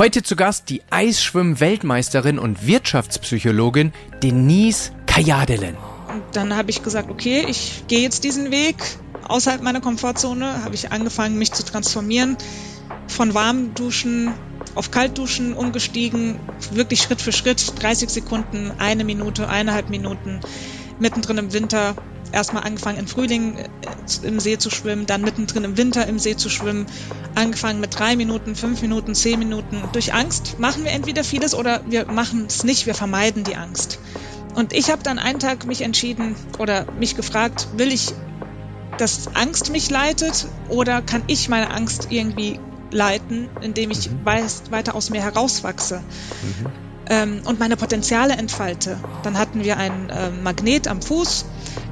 Heute zu Gast die Eisschwimm-Weltmeisterin und Wirtschaftspsychologin Denise Kajadelen. Dann habe ich gesagt, okay, ich gehe jetzt diesen Weg. Außerhalb meiner Komfortzone, habe ich angefangen, mich zu transformieren, von warmen Duschen auf Kaltduschen umgestiegen, wirklich Schritt für Schritt, 30 Sekunden, eine Minute, eineinhalb Minuten, mittendrin im Winter erstmal angefangen im Frühling äh, im See zu schwimmen, dann mittendrin im Winter im See zu schwimmen, angefangen mit drei Minuten, fünf Minuten, zehn Minuten. Durch Angst machen wir entweder vieles oder wir machen es nicht, wir vermeiden die Angst. Und ich habe dann einen Tag mich entschieden oder mich gefragt, will ich, dass Angst mich leitet oder kann ich meine Angst irgendwie leiten, indem ich mhm. weiß, weiter aus mir herauswachse? Mhm. Ähm, und meine Potenziale entfalte. Dann hatten wir ein äh, Magnet am Fuß,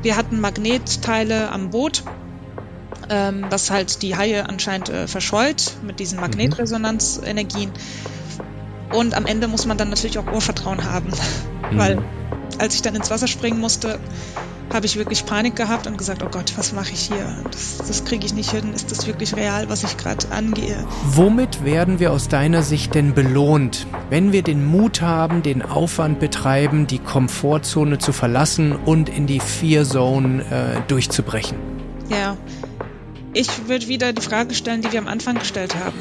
wir hatten Magnetteile am Boot, ähm, was halt die Haie anscheinend äh, verscheut mit diesen mhm. Magnetresonanzenergien. Und am Ende muss man dann natürlich auch Urvertrauen haben, mhm. weil als ich dann ins Wasser springen musste, habe ich wirklich Panik gehabt und gesagt, oh Gott, was mache ich hier? Das, das kriege ich nicht hin. Ist das wirklich real, was ich gerade angehe? Womit werden wir aus deiner Sicht denn belohnt, wenn wir den Mut haben, den Aufwand betreiben, die Komfortzone zu verlassen und in die Fear Zone äh, durchzubrechen? Ja, ich würde wieder die Frage stellen, die wir am Anfang gestellt haben.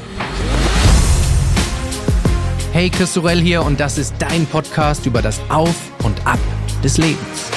Hey, Chris Sorell hier und das ist dein Podcast über das Auf und Ab des Lebens.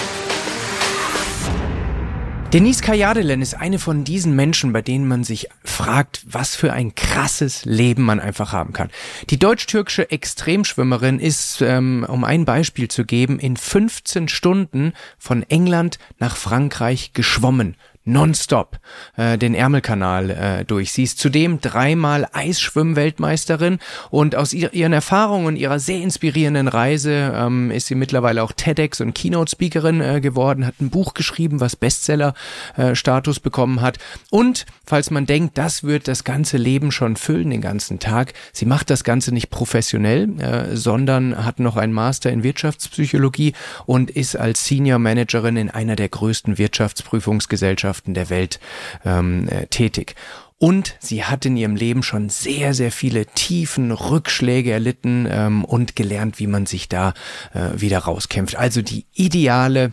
Denise Kajadelen ist eine von diesen Menschen, bei denen man sich fragt, was für ein krasses Leben man einfach haben kann. Die deutsch-türkische Extremschwimmerin ist, ähm, um ein Beispiel zu geben, in 15 Stunden von England nach Frankreich geschwommen nonstop äh, den Ärmelkanal äh, durch. Sie ist zudem dreimal Eisschwimm-Weltmeisterin und aus ihr, ihren Erfahrungen und ihrer sehr inspirierenden Reise ähm, ist sie mittlerweile auch TEDx und Keynote-Speakerin äh, geworden, hat ein Buch geschrieben, was Bestseller-Status äh, bekommen hat. Und falls man denkt, das wird das ganze Leben schon füllen, den ganzen Tag, sie macht das Ganze nicht professionell, äh, sondern hat noch einen Master in Wirtschaftspsychologie und ist als Senior Managerin in einer der größten Wirtschaftsprüfungsgesellschaften Wissenschaften der Welt ähm, äh, tätig. Und sie hat in ihrem Leben schon sehr, sehr viele tiefen Rückschläge erlitten ähm, und gelernt, wie man sich da äh, wieder rauskämpft. Also die ideale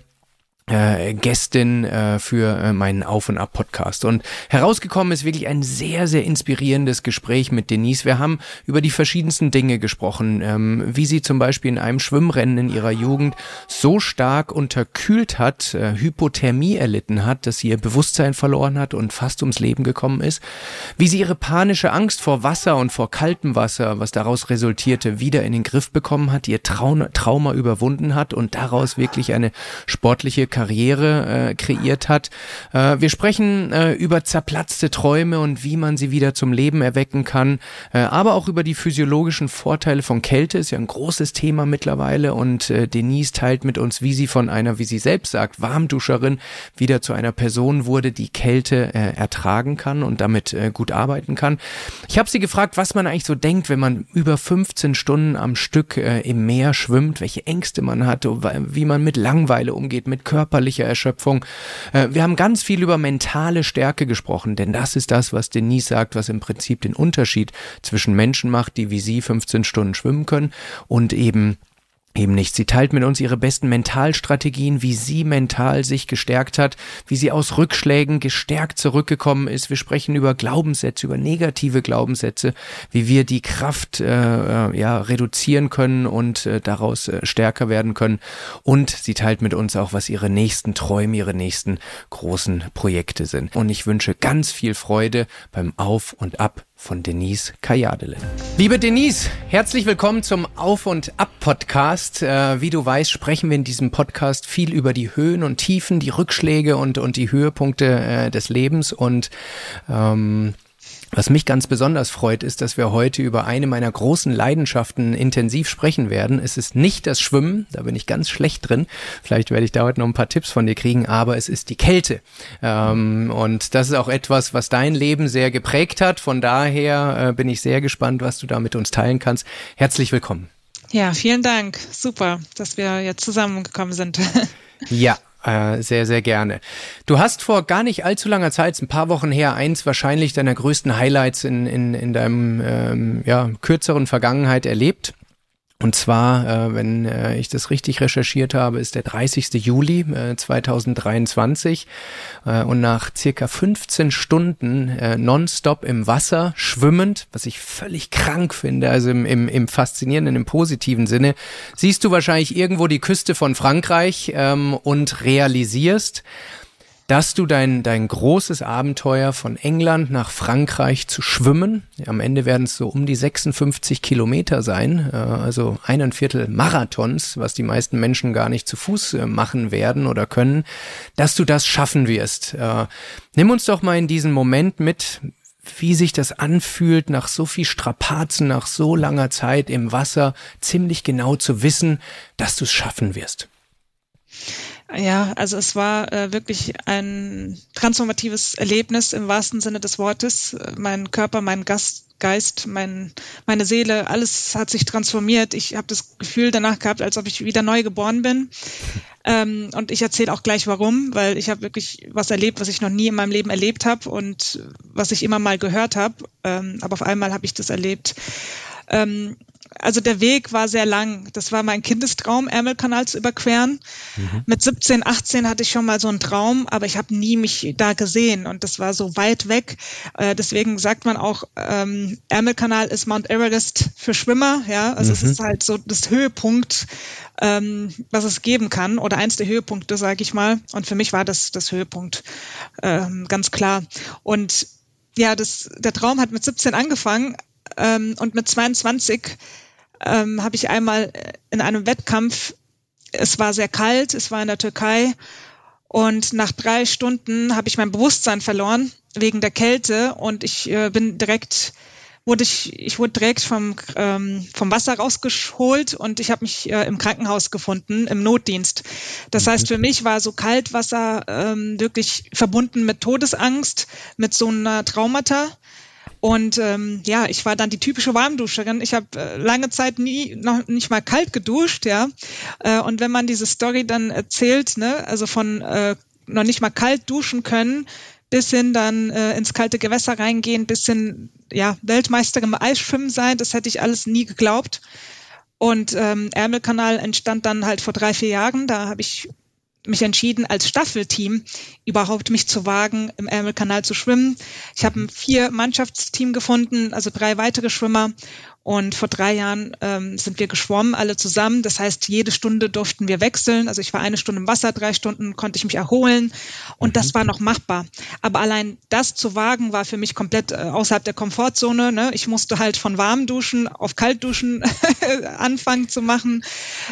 äh, Gästin äh, für äh, meinen Auf und Ab Podcast und herausgekommen ist wirklich ein sehr sehr inspirierendes Gespräch mit Denise. Wir haben über die verschiedensten Dinge gesprochen, ähm, wie sie zum Beispiel in einem Schwimmrennen in ihrer Jugend so stark unterkühlt hat, äh, Hypothermie erlitten hat, dass sie ihr Bewusstsein verloren hat und fast ums Leben gekommen ist, wie sie ihre panische Angst vor Wasser und vor kaltem Wasser, was daraus resultierte, wieder in den Griff bekommen hat, ihr Trauma, Trauma überwunden hat und daraus wirklich eine sportliche Karriere äh, kreiert hat. Äh, wir sprechen äh, über zerplatzte Träume und wie man sie wieder zum Leben erwecken kann, äh, aber auch über die physiologischen Vorteile von Kälte, ist ja ein großes Thema mittlerweile und äh, Denise teilt mit uns, wie sie von einer, wie sie selbst sagt, Warmduscherin wieder zu einer Person wurde, die Kälte äh, ertragen kann und damit äh, gut arbeiten kann. Ich habe sie gefragt, was man eigentlich so denkt, wenn man über 15 Stunden am Stück äh, im Meer schwimmt, welche Ängste man hat, wie man mit Langweile umgeht, mit Körper körperlicher Erschöpfung. Äh, wir haben ganz viel über mentale Stärke gesprochen, denn das ist das, was Denise sagt, was im Prinzip den Unterschied zwischen Menschen macht, die wie sie 15 Stunden schwimmen können und eben Eben nicht. Sie teilt mit uns ihre besten Mentalstrategien, wie sie mental sich gestärkt hat, wie sie aus Rückschlägen gestärkt zurückgekommen ist. Wir sprechen über Glaubenssätze, über negative Glaubenssätze, wie wir die Kraft äh, äh, ja reduzieren können und äh, daraus äh, stärker werden können. Und sie teilt mit uns auch, was ihre nächsten Träume, ihre nächsten großen Projekte sind. Und ich wünsche ganz viel Freude beim Auf und Ab von Denise Kajadele. Liebe Denise, herzlich willkommen zum Auf und Ab Podcast. Äh, wie du weißt, sprechen wir in diesem Podcast viel über die Höhen und Tiefen, die Rückschläge und, und die Höhepunkte äh, des Lebens und ähm, was mich ganz besonders freut, ist, dass wir heute über eine meiner großen Leidenschaften intensiv sprechen werden. Es ist nicht das Schwimmen, da bin ich ganz schlecht drin. Vielleicht werde ich da heute noch ein paar Tipps von dir kriegen, aber es ist die Kälte. Ähm, und das ist auch etwas, was dein Leben sehr geprägt hat. Von daher äh, bin ich sehr gespannt, was du da mit uns teilen kannst. Herzlich willkommen. Ja, vielen Dank. Super, dass wir jetzt zusammengekommen sind. Ja, Äh, sehr, sehr gerne. Du hast vor gar nicht allzu langer Zeit, ein paar Wochen her, eins wahrscheinlich deiner größten Highlights in, in, in deinem ähm, ja, kürzeren Vergangenheit erlebt. Und zwar, äh, wenn äh, ich das richtig recherchiert habe, ist der 30. Juli äh, 2023 äh, und nach circa 15 Stunden äh, nonstop im Wasser schwimmend, was ich völlig krank finde, also im, im, im faszinierenden, im positiven Sinne, siehst du wahrscheinlich irgendwo die Küste von Frankreich ähm, und realisierst, dass du dein, dein großes Abenteuer von England nach Frankreich zu schwimmen, am Ende werden es so um die 56 Kilometer sein, äh, also ein Viertel Marathons, was die meisten Menschen gar nicht zu Fuß äh, machen werden oder können, dass du das schaffen wirst. Äh, nimm uns doch mal in diesen Moment mit, wie sich das anfühlt, nach so viel Strapazen, nach so langer Zeit im Wasser, ziemlich genau zu wissen, dass du es schaffen wirst. Ja, also es war äh, wirklich ein transformatives Erlebnis im wahrsten Sinne des Wortes. Mein Körper, mein Gast, Geist, mein, meine Seele, alles hat sich transformiert. Ich habe das Gefühl danach gehabt, als ob ich wieder neu geboren bin. Ähm, und ich erzähle auch gleich warum, weil ich habe wirklich was erlebt, was ich noch nie in meinem Leben erlebt habe und was ich immer mal gehört habe. Ähm, aber auf einmal habe ich das erlebt. Ähm, also der Weg war sehr lang. Das war mein Kindestraum, Ärmelkanal zu überqueren. Mhm. Mit 17, 18 hatte ich schon mal so einen Traum, aber ich habe nie mich da gesehen und das war so weit weg. Äh, deswegen sagt man auch, ähm, Ärmelkanal ist Mount Everest für Schwimmer. Ja, also mhm. es ist halt so das Höhepunkt, ähm, was es geben kann oder eins der Höhepunkte, sage ich mal. Und für mich war das das Höhepunkt ähm, ganz klar. Und ja, das, der Traum hat mit 17 angefangen, ähm, und mit 22 ähm, habe ich einmal in einem Wettkampf, es war sehr kalt, es war in der Türkei und nach drei Stunden habe ich mein Bewusstsein verloren wegen der Kälte und ich äh, bin direkt wurde ich, ich wurde direkt vom, ähm, vom Wasser rausgeholt und ich habe mich äh, im Krankenhaus gefunden, im Notdienst. Das mhm. heißt, für mich war so Kaltwasser ähm, wirklich verbunden mit Todesangst, mit so einer Traumata. Und ähm, ja, ich war dann die typische Warmduscherin. Ich habe äh, lange Zeit nie noch nicht mal kalt geduscht, ja. Äh, und wenn man diese Story dann erzählt, ne, also von äh, noch nicht mal kalt duschen können, bis hin dann äh, ins kalte Gewässer reingehen, bis hin ja Weltmeisterin im Eisschwimmen sein, das hätte ich alles nie geglaubt. Und ähm, Ärmelkanal entstand dann halt vor drei, vier Jahren. Da habe ich mich entschieden, als Staffelteam überhaupt mich zu wagen, im Ärmelkanal zu schwimmen. Ich habe ein vier Mannschaftsteam gefunden, also drei weitere Schwimmer und vor drei Jahren ähm, sind wir geschwommen, alle zusammen. Das heißt, jede Stunde durften wir wechseln. Also ich war eine Stunde im Wasser, drei Stunden konnte ich mich erholen. Und mhm. das war noch machbar. Aber allein das zu wagen, war für mich komplett äh, außerhalb der Komfortzone. Ne? Ich musste halt von warm duschen auf kalt duschen anfangen zu machen.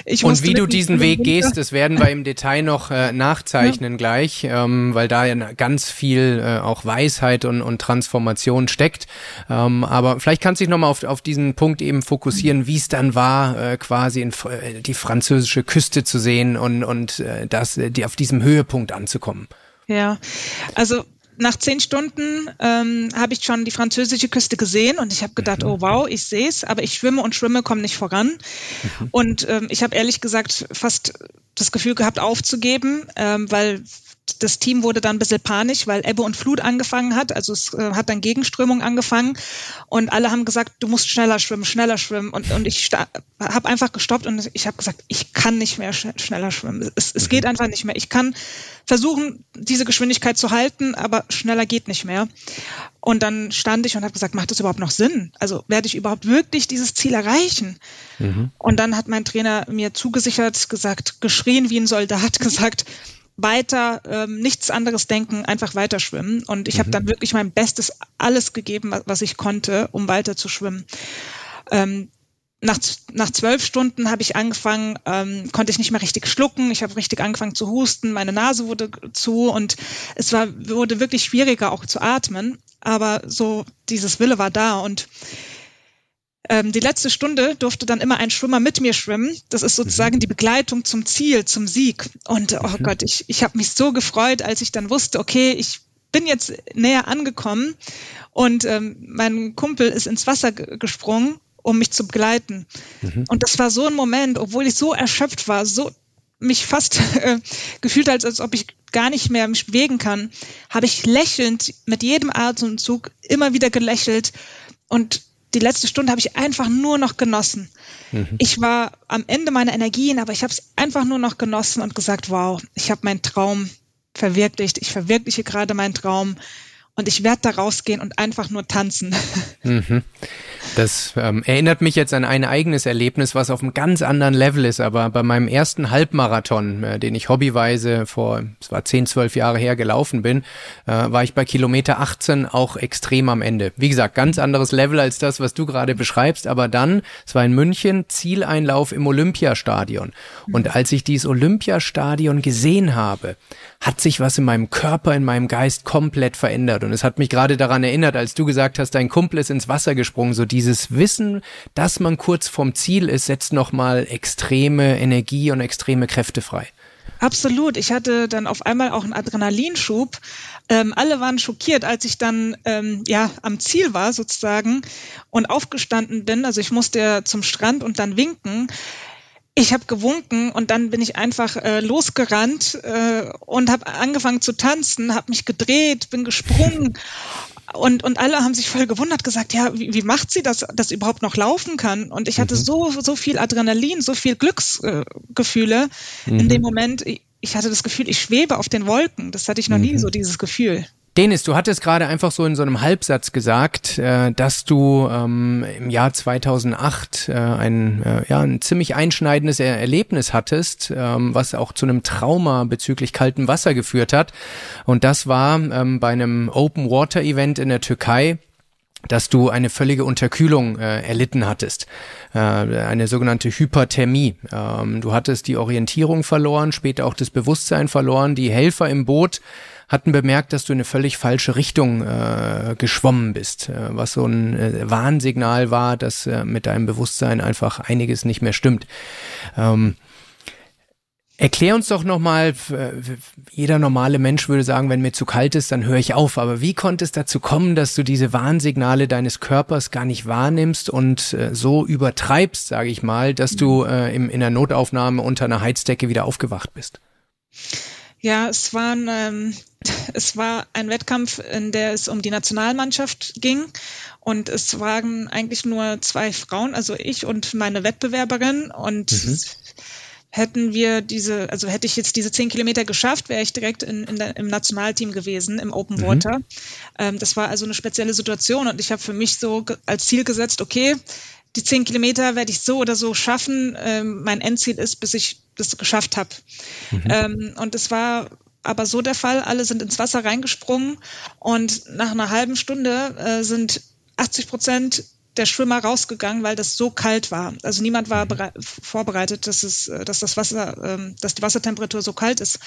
Ich Und wie du diesen Weg gehst, das werden wir im Detail noch äh, nachzeichnen ja. gleich, ähm, weil da ja ganz viel äh, auch Weisheit und, und Transformation steckt. Ähm, aber vielleicht kannst du dich nochmal auf, auf diesen Punkt Punkt eben fokussieren, wie es dann war, äh, quasi in, äh, die französische Küste zu sehen und, und äh, das, äh, die auf diesem Höhepunkt anzukommen. Ja, also nach zehn Stunden ähm, habe ich schon die französische Küste gesehen und ich habe gedacht, mhm. oh wow, ich sehe es, aber ich schwimme und schwimme, komme nicht voran. Mhm. Und ähm, ich habe ehrlich gesagt fast das Gefühl gehabt, aufzugeben, ähm, weil das Team wurde dann ein bisschen panisch, weil Ebbe und Flut angefangen hat. Also es äh, hat dann Gegenströmung angefangen und alle haben gesagt, du musst schneller schwimmen, schneller schwimmen. Und, und ich habe einfach gestoppt und ich habe gesagt, ich kann nicht mehr sch schneller schwimmen. Es, es geht mhm. einfach nicht mehr. Ich kann versuchen, diese Geschwindigkeit zu halten, aber schneller geht nicht mehr. Und dann stand ich und habe gesagt, macht das überhaupt noch Sinn? Also werde ich überhaupt wirklich dieses Ziel erreichen? Mhm. Und dann hat mein Trainer mir zugesichert, gesagt, geschrien wie ein Soldat, gesagt, weiter, ähm, nichts anderes denken, einfach weiter schwimmen. Und ich mhm. habe dann wirklich mein Bestes alles gegeben, was ich konnte, um weiter zu schwimmen. Ähm, nach, nach zwölf Stunden habe ich angefangen, ähm, konnte ich nicht mehr richtig schlucken. Ich habe richtig angefangen zu husten, meine Nase wurde zu und es war, wurde wirklich schwieriger auch zu atmen. Aber so dieses Wille war da und ähm, die letzte Stunde durfte dann immer ein Schwimmer mit mir schwimmen. Das ist sozusagen mhm. die Begleitung zum Ziel, zum Sieg. Und oh mhm. Gott, ich, ich habe mich so gefreut, als ich dann wusste, okay, ich bin jetzt näher angekommen und ähm, mein Kumpel ist ins Wasser gesprungen, um mich zu begleiten. Mhm. Und das war so ein Moment, obwohl ich so erschöpft war, so mich fast äh, gefühlt als, als ob ich gar nicht mehr mich bewegen kann, habe ich lächelnd mit jedem Atemzug immer wieder gelächelt und die letzte Stunde habe ich einfach nur noch genossen. Mhm. Ich war am Ende meiner Energien, aber ich habe es einfach nur noch genossen und gesagt, wow, ich habe meinen Traum verwirklicht. Ich verwirkliche gerade meinen Traum und ich werde da rausgehen und einfach nur tanzen. Mhm. Das ähm, erinnert mich jetzt an ein eigenes Erlebnis, was auf einem ganz anderen Level ist. Aber bei meinem ersten Halbmarathon, äh, den ich hobbyweise vor, es war 10, 12 Jahre her gelaufen bin, äh, war ich bei Kilometer 18 auch extrem am Ende. Wie gesagt, ganz anderes Level als das, was du gerade beschreibst. Aber dann, es war in München, Zieleinlauf im Olympiastadion. Und als ich dieses Olympiastadion gesehen habe, hat sich was in meinem Körper, in meinem Geist komplett verändert. Und es hat mich gerade daran erinnert, als du gesagt hast, dein Kumpel ist ins Wasser gesprungen, so dieses Wissen, dass man kurz vorm Ziel ist, setzt nochmal extreme Energie und extreme Kräfte frei. Absolut. Ich hatte dann auf einmal auch einen Adrenalinschub. Ähm, alle waren schockiert, als ich dann ähm, ja am Ziel war sozusagen und aufgestanden bin. Also ich musste ja zum Strand und dann winken. Ich habe gewunken und dann bin ich einfach äh, losgerannt äh, und habe angefangen zu tanzen, habe mich gedreht, bin gesprungen und, und alle haben sich voll gewundert, gesagt, ja, wie, wie macht sie das, dass überhaupt noch laufen kann? Und ich hatte mhm. so, so viel Adrenalin, so viel Glücksgefühle äh, mhm. in dem Moment. Ich hatte das Gefühl, ich schwebe auf den Wolken. Das hatte ich noch mhm. nie so, dieses Gefühl. Denis, du hattest gerade einfach so in so einem Halbsatz gesagt, äh, dass du ähm, im Jahr 2008 äh, ein, äh, ja, ein ziemlich einschneidendes er Erlebnis hattest, ähm, was auch zu einem Trauma bezüglich kaltem Wasser geführt hat. Und das war ähm, bei einem Open Water Event in der Türkei dass du eine völlige Unterkühlung äh, erlitten hattest, äh, eine sogenannte Hyperthermie. Ähm, du hattest die Orientierung verloren, später auch das Bewusstsein verloren. Die Helfer im Boot hatten bemerkt, dass du in eine völlig falsche Richtung äh, geschwommen bist, äh, was so ein äh, Warnsignal war, dass äh, mit deinem Bewusstsein einfach einiges nicht mehr stimmt. Ähm, Erklär uns doch nochmal, jeder normale Mensch würde sagen, wenn mir zu kalt ist, dann höre ich auf. Aber wie konnte es dazu kommen, dass du diese Warnsignale deines Körpers gar nicht wahrnimmst und äh, so übertreibst, sage ich mal, dass du äh, im, in der Notaufnahme unter einer Heizdecke wieder aufgewacht bist? Ja, es waren, ähm, es war ein Wettkampf, in der es um die Nationalmannschaft ging. Und es waren eigentlich nur zwei Frauen, also ich und meine Wettbewerberin. Und mhm. Hätten wir diese, also hätte ich jetzt diese zehn Kilometer geschafft, wäre ich direkt in, in der, im Nationalteam gewesen, im Open mhm. Water. Ähm, das war also eine spezielle Situation. Und ich habe für mich so als Ziel gesetzt, okay, die zehn Kilometer werde ich so oder so schaffen. Ähm, mein Endziel ist, bis ich das geschafft habe. Mhm. Ähm, und es war aber so der Fall. Alle sind ins Wasser reingesprungen und nach einer halben Stunde äh, sind 80 Prozent der Schwimmer rausgegangen, weil das so kalt war. Also niemand war mhm. vorbereitet, dass es, dass das Wasser, ähm, dass die Wassertemperatur so kalt ist.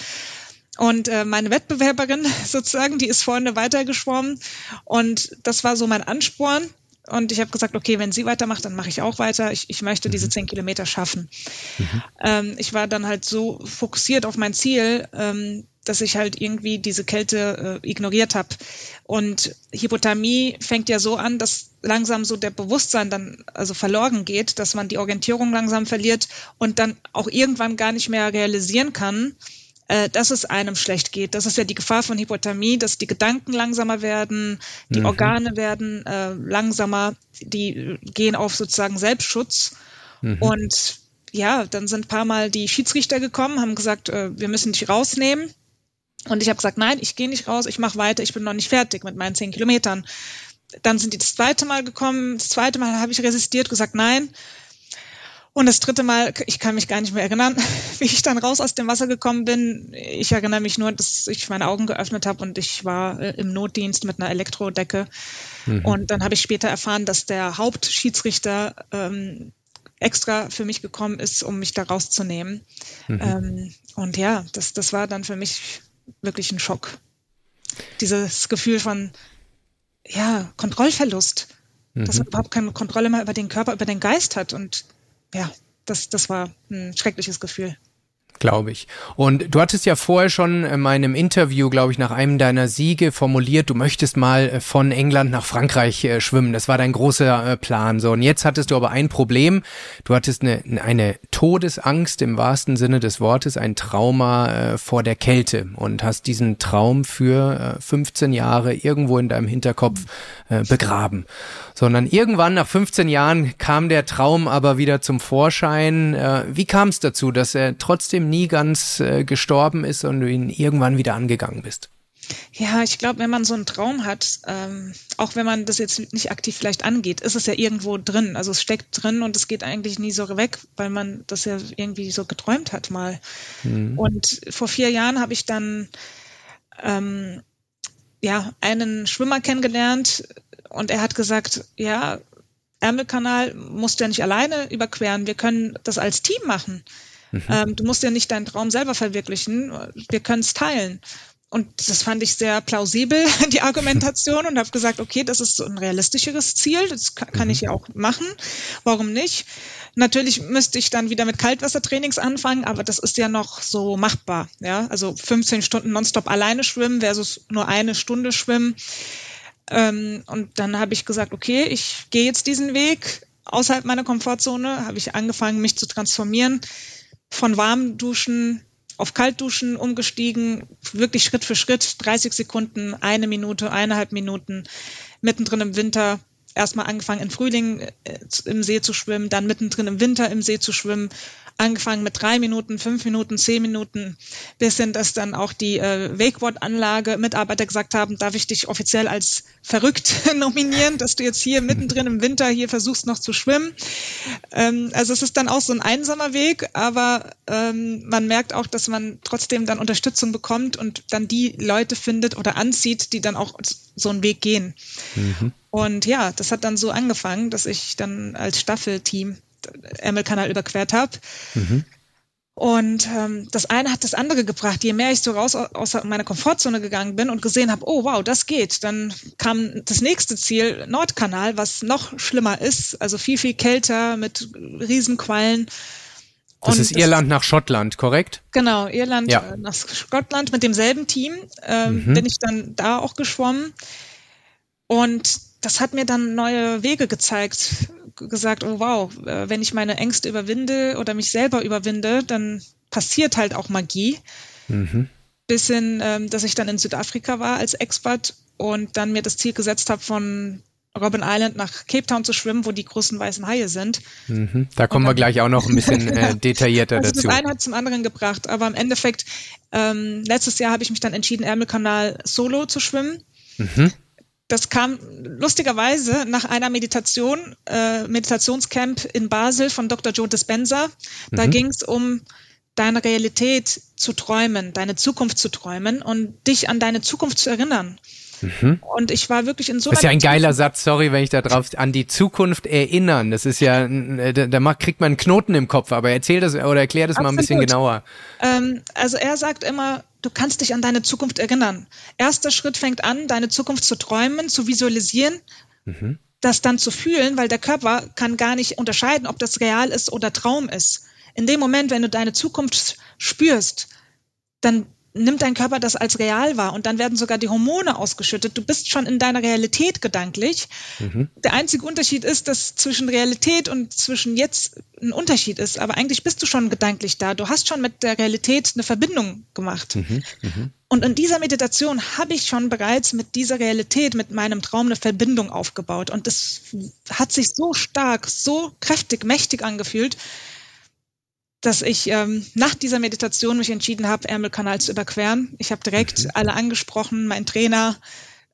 Und äh, meine Wettbewerberin sozusagen, die ist vorne weitergeschwommen und das war so mein Ansporn. Und ich habe gesagt, okay, wenn sie weitermacht, dann mache ich auch weiter. Ich, ich möchte diese mhm. zehn Kilometer schaffen. Mhm. Ähm, ich war dann halt so fokussiert auf mein Ziel, ähm, dass ich halt irgendwie diese Kälte äh, ignoriert habe. Und Hypothermie fängt ja so an, dass langsam so der Bewusstsein dann also verloren geht, dass man die Orientierung langsam verliert und dann auch irgendwann gar nicht mehr realisieren kann, äh, dass es einem schlecht geht. Das ist ja die Gefahr von Hypothermie, dass die Gedanken langsamer werden, die mhm. Organe werden äh, langsamer, die gehen auf sozusagen Selbstschutz. Mhm. Und ja, dann sind ein paar Mal die Schiedsrichter gekommen, haben gesagt, äh, wir müssen dich rausnehmen. Und ich habe gesagt, nein, ich gehe nicht raus, ich mache weiter, ich bin noch nicht fertig mit meinen zehn Kilometern. Dann sind die das zweite Mal gekommen, das zweite Mal habe ich resistiert, gesagt, nein, und das dritte Mal, ich kann mich gar nicht mehr erinnern, wie ich dann raus aus dem Wasser gekommen bin. Ich erinnere mich nur, dass ich meine Augen geöffnet habe und ich war äh, im Notdienst mit einer Elektrodecke. Mhm. Und dann habe ich später erfahren, dass der Hauptschiedsrichter ähm, extra für mich gekommen ist, um mich da rauszunehmen. Mhm. Ähm, und ja, das, das war dann für mich wirklich ein Schock. Dieses Gefühl von, ja, Kontrollverlust. Mhm. Dass man überhaupt keine Kontrolle mehr über den Körper, über den Geist hat und ja, das, das war ein schreckliches Gefühl. Glaube ich. Und du hattest ja vorher schon in meinem Interview, glaube ich, nach einem deiner Siege formuliert, du möchtest mal äh, von England nach Frankreich äh, schwimmen. Das war dein großer äh, Plan. So, und jetzt hattest du aber ein Problem. Du hattest eine, eine Todesangst im wahrsten Sinne des Wortes, ein Trauma äh, vor der Kälte und hast diesen Traum für 15 Jahre irgendwo in deinem Hinterkopf begraben. Sondern irgendwann nach 15 Jahren kam der Traum aber wieder zum Vorschein. wie kam es dazu, dass er trotzdem nie ganz äh, gestorben ist und du ihn irgendwann wieder angegangen bist? Ja, ich glaube, wenn man so einen Traum hat, ähm, auch wenn man das jetzt nicht aktiv vielleicht angeht, ist es ja irgendwo drin. Also es steckt drin und es geht eigentlich nie so weg, weil man das ja irgendwie so geträumt hat mal. Mhm. Und vor vier Jahren habe ich dann ähm, ja einen Schwimmer kennengelernt und er hat gesagt, ja, Ärmelkanal musst du ja nicht alleine überqueren, wir können das als Team machen. Mhm. Ähm, du musst ja nicht deinen Traum selber verwirklichen, wir können es teilen. Und das fand ich sehr plausibel, die Argumentation, und habe gesagt, okay, das ist so ein realistischeres Ziel, das kann, kann ich mhm. ja auch machen. Warum nicht? Natürlich müsste ich dann wieder mit Kaltwassertrainings anfangen, aber das ist ja noch so machbar. Ja, also 15 Stunden nonstop alleine schwimmen versus nur eine Stunde schwimmen. Ähm, und dann habe ich gesagt, okay, ich gehe jetzt diesen Weg außerhalb meiner Komfortzone, habe ich angefangen, mich zu transformieren von warmen Duschen auf Kaltduschen umgestiegen, wirklich Schritt für Schritt, 30 Sekunden, eine Minute, eineinhalb Minuten, mittendrin im Winter erstmal angefangen im Frühling äh, im See zu schwimmen, dann mittendrin im Winter im See zu schwimmen, angefangen mit drei Minuten, fünf Minuten, zehn Minuten, bis hin, dass dann auch die äh, Wakeboard-Anlage Mitarbeiter gesagt haben, darf ich dich offiziell als verrückt nominieren, dass du jetzt hier mittendrin im Winter hier versuchst noch zu schwimmen. Ähm, also es ist dann auch so ein einsamer Weg, aber ähm, man merkt auch, dass man trotzdem dann Unterstützung bekommt und dann die Leute findet oder anzieht, die dann auch so einen Weg gehen. Mhm. Und ja, das hat dann so angefangen, dass ich dann als Staffelteam Ärmelkanal überquert habe. Mhm. Und ähm, das eine hat das andere gebracht. Je mehr ich so raus aus meiner Komfortzone gegangen bin und gesehen habe, oh wow, das geht, dann kam das nächste Ziel, Nordkanal, was noch schlimmer ist, also viel, viel kälter mit Riesenquallen. Das und ist Irland nach Schottland, korrekt? Genau, Irland ja. Äh, nach Schottland mit demselben Team ähm, mhm. bin ich dann da auch geschwommen. Und das hat mir dann neue Wege gezeigt, gesagt, oh wow, äh, wenn ich meine Ängste überwinde oder mich selber überwinde, dann passiert halt auch Magie. Mhm. Bis hin, ähm, dass ich dann in Südafrika war als Expert und dann mir das Ziel gesetzt habe, von Robin Island nach Cape Town zu schwimmen, wo die großen weißen Haie sind. Mhm. Da kommen dann, wir gleich auch noch ein bisschen äh, detaillierter also dazu. Das eine hat zum anderen gebracht, aber im Endeffekt, ähm, letztes Jahr habe ich mich dann entschieden, Ärmelkanal solo zu schwimmen. Mhm das kam lustigerweise nach einer Meditation, äh, Meditationscamp in Basel von Dr. Joe Dispenza. Da mhm. ging es um deine Realität zu träumen, deine Zukunft zu träumen und dich an deine Zukunft zu erinnern. Mhm. Und ich war wirklich in so Das ist ja ein geiler Satz, sorry, wenn ich da drauf an die Zukunft erinnern. Das ist ja, äh, da, da kriegt man einen Knoten im Kopf, aber erzähl das oder erklär das Absolut. mal ein bisschen genauer. Ähm, also er sagt immer, du kannst dich an deine Zukunft erinnern. Erster Schritt fängt an, deine Zukunft zu träumen, zu visualisieren. Mhm. Das dann zu fühlen, weil der Körper kann gar nicht unterscheiden, ob das real ist oder Traum ist. In dem Moment, wenn du deine Zukunft spürst, dann nimmt dein Körper das als real wahr und dann werden sogar die Hormone ausgeschüttet. Du bist schon in deiner Realität gedanklich. Mhm. Der einzige Unterschied ist, dass zwischen Realität und zwischen jetzt ein Unterschied ist. Aber eigentlich bist du schon gedanklich da. Du hast schon mit der Realität eine Verbindung gemacht. Mhm. Mhm. Und in dieser Meditation habe ich schon bereits mit dieser Realität, mit meinem Traum eine Verbindung aufgebaut. Und das hat sich so stark, so kräftig, mächtig angefühlt, dass ich ähm, nach dieser Meditation mich entschieden habe, Ärmelkanal zu überqueren. Ich habe direkt mhm. alle angesprochen, mein Trainer,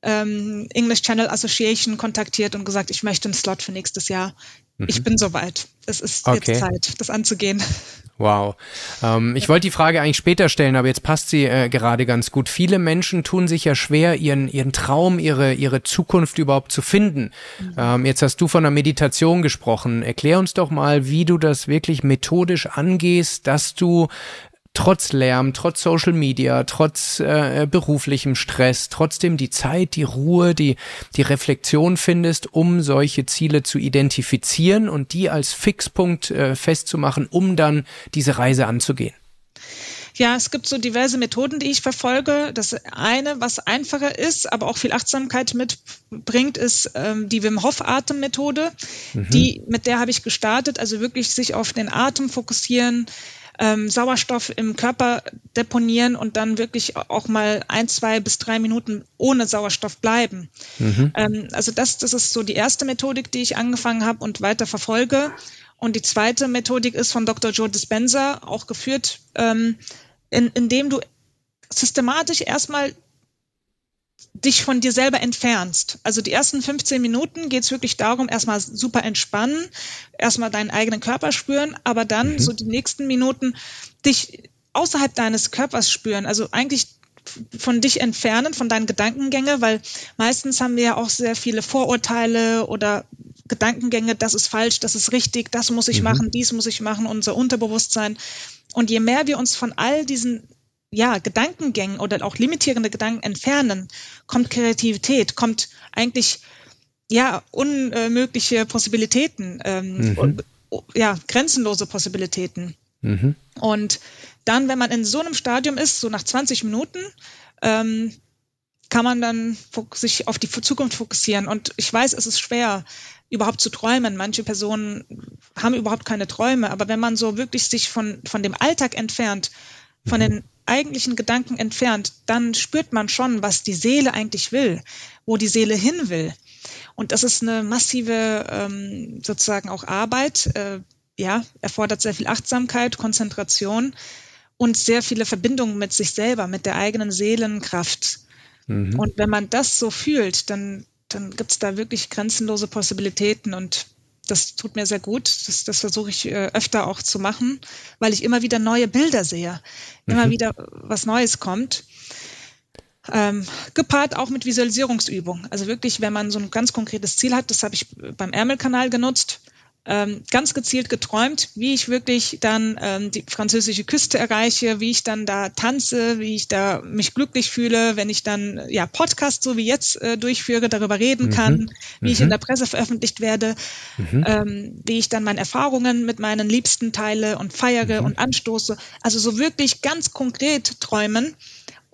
ähm, English Channel Association kontaktiert und gesagt, ich möchte einen Slot für nächstes Jahr. Mhm. Ich bin soweit. Es ist okay. jetzt Zeit, das anzugehen. Wow. Ähm, ich wollte die Frage eigentlich später stellen, aber jetzt passt sie äh, gerade ganz gut. Viele Menschen tun sich ja schwer, ihren, ihren Traum, ihre, ihre Zukunft überhaupt zu finden. Mhm. Ähm, jetzt hast du von der Meditation gesprochen. Erklär uns doch mal, wie du das wirklich methodisch angehst, dass du trotz Lärm, trotz Social Media, trotz äh, beruflichem Stress, trotzdem die Zeit, die Ruhe, die, die Reflexion findest, um solche Ziele zu identifizieren und die als Fixpunkt äh, festzumachen, um dann diese Reise anzugehen? Ja, es gibt so diverse Methoden, die ich verfolge. Das eine, was einfacher ist, aber auch viel Achtsamkeit mitbringt, ist ähm, die Wim Hof Atemmethode. Mhm. Die, mit der habe ich gestartet, also wirklich sich auf den Atem fokussieren, ähm, Sauerstoff im Körper deponieren und dann wirklich auch mal ein, zwei bis drei Minuten ohne Sauerstoff bleiben. Mhm. Ähm, also das, das ist so die erste Methodik, die ich angefangen habe und weiter verfolge. Und die zweite Methodik ist von Dr. Joe Dispenza, auch geführt, ähm, in, indem du systematisch erstmal dich von dir selber entfernst. Also die ersten 15 Minuten geht es wirklich darum, erstmal super entspannen, erstmal deinen eigenen Körper spüren, aber dann mhm. so die nächsten Minuten dich außerhalb deines Körpers spüren. Also eigentlich von dich entfernen, von deinen Gedankengänge, weil meistens haben wir ja auch sehr viele Vorurteile oder Gedankengänge, das ist falsch, das ist richtig, das muss ich mhm. machen, dies muss ich machen, unser Unterbewusstsein. Und je mehr wir uns von all diesen ja, Gedankengängen oder auch limitierende Gedanken entfernen, kommt Kreativität, kommt eigentlich ja unmögliche Possibilitäten, ähm, mhm. ja, grenzenlose Possibilitäten. Mhm. Und dann, wenn man in so einem Stadium ist, so nach 20 Minuten, ähm, kann man dann sich auf die Zukunft fokussieren. Und ich weiß, es ist schwer, überhaupt zu träumen. Manche Personen haben überhaupt keine Träume. Aber wenn man so wirklich sich von, von dem Alltag entfernt, von den eigentlichen Gedanken entfernt, dann spürt man schon, was die Seele eigentlich will, wo die Seele hin will. Und das ist eine massive ähm, sozusagen auch Arbeit. Äh, ja, erfordert sehr viel Achtsamkeit, Konzentration und sehr viele Verbindungen mit sich selber, mit der eigenen Seelenkraft. Mhm. Und wenn man das so fühlt, dann, dann gibt es da wirklich grenzenlose Possibilitäten und das tut mir sehr gut. Das, das versuche ich äh, öfter auch zu machen, weil ich immer wieder neue Bilder sehe, immer mhm. wieder was Neues kommt. Ähm, gepaart auch mit Visualisierungsübung. Also wirklich, wenn man so ein ganz konkretes Ziel hat, das habe ich beim Ärmelkanal genutzt, ähm, ganz gezielt geträumt, wie ich wirklich dann ähm, die französische Küste erreiche, wie ich dann da tanze, wie ich da mich glücklich fühle, wenn ich dann ja Podcast so wie jetzt äh, durchführe, darüber reden mhm. kann, wie mhm. ich in mhm. der Presse veröffentlicht werde, mhm. ähm, wie ich dann meine Erfahrungen mit meinen Liebsten teile und feiere mhm. und anstoße. Also so wirklich ganz konkret träumen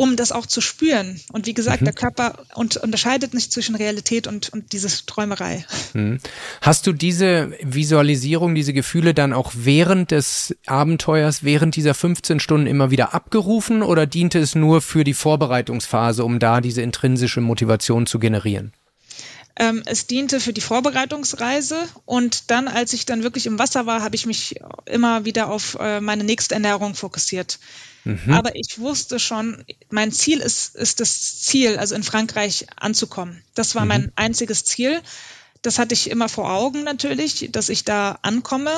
um das auch zu spüren. Und wie gesagt, mhm. der Körper und, unterscheidet nicht zwischen Realität und, und diese Träumerei. Mhm. Hast du diese Visualisierung, diese Gefühle dann auch während des Abenteuers, während dieser 15 Stunden immer wieder abgerufen oder diente es nur für die Vorbereitungsphase, um da diese intrinsische Motivation zu generieren? Ähm, es diente für die Vorbereitungsreise und dann, als ich dann wirklich im Wasser war, habe ich mich immer wieder auf äh, meine nächste Ernährung fokussiert. Mhm. Aber ich wusste schon, mein Ziel ist, ist das Ziel, also in Frankreich anzukommen. Das war mhm. mein einziges Ziel. Das hatte ich immer vor Augen natürlich, dass ich da ankomme.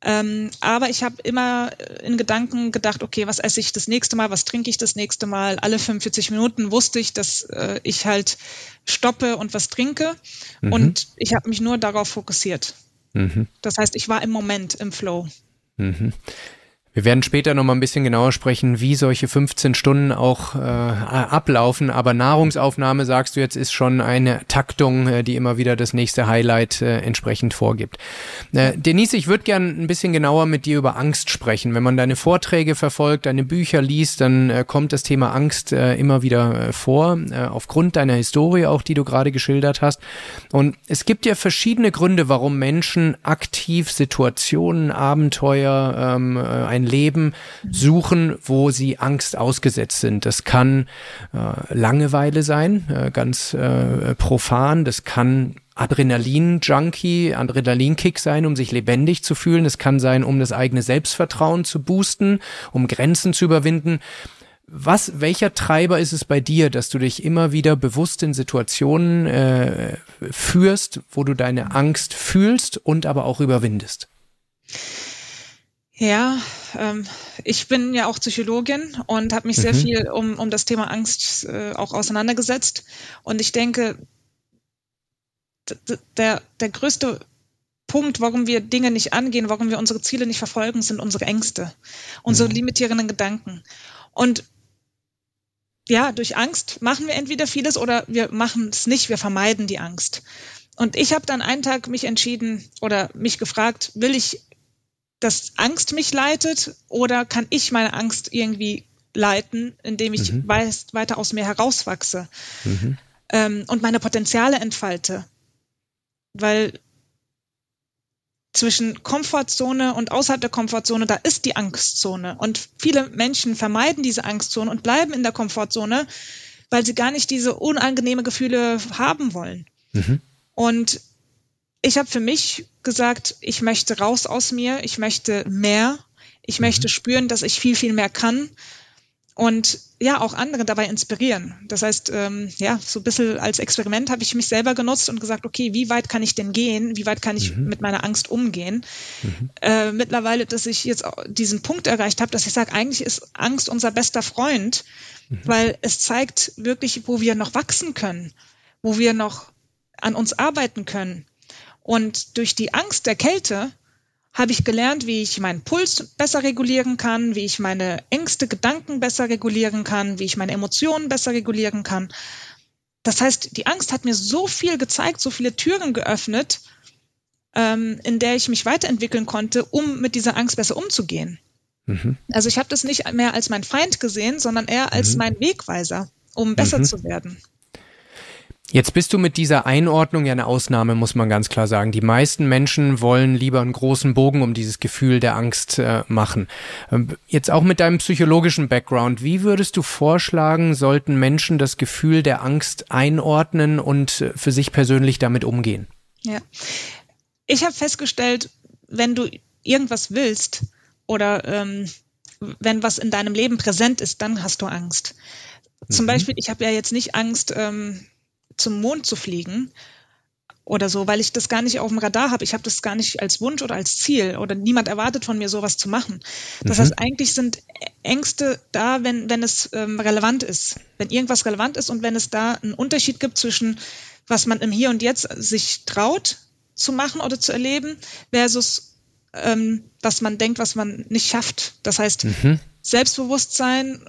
Ähm, aber ich habe immer in Gedanken gedacht, okay, was esse ich das nächste Mal, was trinke ich das nächste Mal? Alle 45 Minuten wusste ich, dass äh, ich halt stoppe und was trinke. Mhm. Und ich habe mich nur darauf fokussiert. Mhm. Das heißt, ich war im Moment, im Flow. Mhm. Wir werden später noch mal ein bisschen genauer sprechen, wie solche 15 Stunden auch äh, ablaufen. Aber Nahrungsaufnahme, sagst du jetzt, ist schon eine Taktung, äh, die immer wieder das nächste Highlight äh, entsprechend vorgibt. Äh, Denise, ich würde gern ein bisschen genauer mit dir über Angst sprechen. Wenn man deine Vorträge verfolgt, deine Bücher liest, dann äh, kommt das Thema Angst äh, immer wieder äh, vor, äh, aufgrund deiner Historie auch, die du gerade geschildert hast. Und es gibt ja verschiedene Gründe, warum Menschen aktiv Situationen, Abenteuer, ähm, äh, ein Leben suchen, wo sie Angst ausgesetzt sind. Das kann äh, Langeweile sein, äh, ganz äh, profan. Das kann Adrenalin-Junkie, Adrenalinkick sein, um sich lebendig zu fühlen. Es kann sein, um das eigene Selbstvertrauen zu boosten, um Grenzen zu überwinden. Was, welcher Treiber ist es bei dir, dass du dich immer wieder bewusst in Situationen äh, führst, wo du deine Angst fühlst und aber auch überwindest? Ja, ähm, ich bin ja auch Psychologin und habe mich mhm. sehr viel um, um das Thema Angst äh, auch auseinandergesetzt. Und ich denke, der, der größte Punkt, warum wir Dinge nicht angehen, warum wir unsere Ziele nicht verfolgen, sind unsere Ängste, unsere mhm. limitierenden Gedanken. Und ja, durch Angst machen wir entweder vieles oder wir machen es nicht, wir vermeiden die Angst. Und ich habe dann einen Tag mich entschieden oder mich gefragt, will ich dass Angst mich leitet oder kann ich meine Angst irgendwie leiten, indem ich mhm. weiß, weiter aus mir herauswachse mhm. ähm, und meine Potenziale entfalte. Weil zwischen Komfortzone und außerhalb der Komfortzone, da ist die Angstzone. Und viele Menschen vermeiden diese Angstzone und bleiben in der Komfortzone, weil sie gar nicht diese unangenehme Gefühle haben wollen. Mhm. Und ich habe für mich gesagt, ich möchte raus aus mir, ich möchte mehr, ich mhm. möchte spüren, dass ich viel, viel mehr kann und ja, auch andere dabei inspirieren. Das heißt, ähm, ja, so ein bisschen als Experiment habe ich mich selber genutzt und gesagt, okay, wie weit kann ich denn gehen? Wie weit kann ich mhm. mit meiner Angst umgehen? Mhm. Äh, mittlerweile, dass ich jetzt diesen Punkt erreicht habe, dass ich sage, eigentlich ist Angst unser bester Freund, mhm. weil es zeigt wirklich, wo wir noch wachsen können, wo wir noch an uns arbeiten können. Und durch die Angst der Kälte habe ich gelernt, wie ich meinen Puls besser regulieren kann, wie ich meine Ängste, Gedanken besser regulieren kann, wie ich meine Emotionen besser regulieren kann. Das heißt, die Angst hat mir so viel gezeigt, so viele Türen geöffnet, ähm, in der ich mich weiterentwickeln konnte, um mit dieser Angst besser umzugehen. Mhm. Also ich habe das nicht mehr als mein Feind gesehen, sondern eher als mhm. mein Wegweiser, um besser mhm. zu werden. Jetzt bist du mit dieser Einordnung ja eine Ausnahme, muss man ganz klar sagen. Die meisten Menschen wollen lieber einen großen Bogen um dieses Gefühl der Angst äh, machen. Ähm, jetzt auch mit deinem psychologischen Background, wie würdest du vorschlagen, sollten Menschen das Gefühl der Angst einordnen und äh, für sich persönlich damit umgehen? Ja, ich habe festgestellt, wenn du irgendwas willst oder ähm, wenn was in deinem Leben präsent ist, dann hast du Angst. Zum mhm. Beispiel, ich habe ja jetzt nicht Angst, ähm, zum Mond zu fliegen oder so, weil ich das gar nicht auf dem Radar habe. Ich habe das gar nicht als Wunsch oder als Ziel oder niemand erwartet von mir, sowas zu machen. Das mhm. heißt, eigentlich sind Ängste da, wenn, wenn es ähm, relevant ist. Wenn irgendwas relevant ist und wenn es da einen Unterschied gibt zwischen, was man im Hier und Jetzt sich traut zu machen oder zu erleben, versus ähm, was man denkt, was man nicht schafft. Das heißt, mhm. Selbstbewusstsein,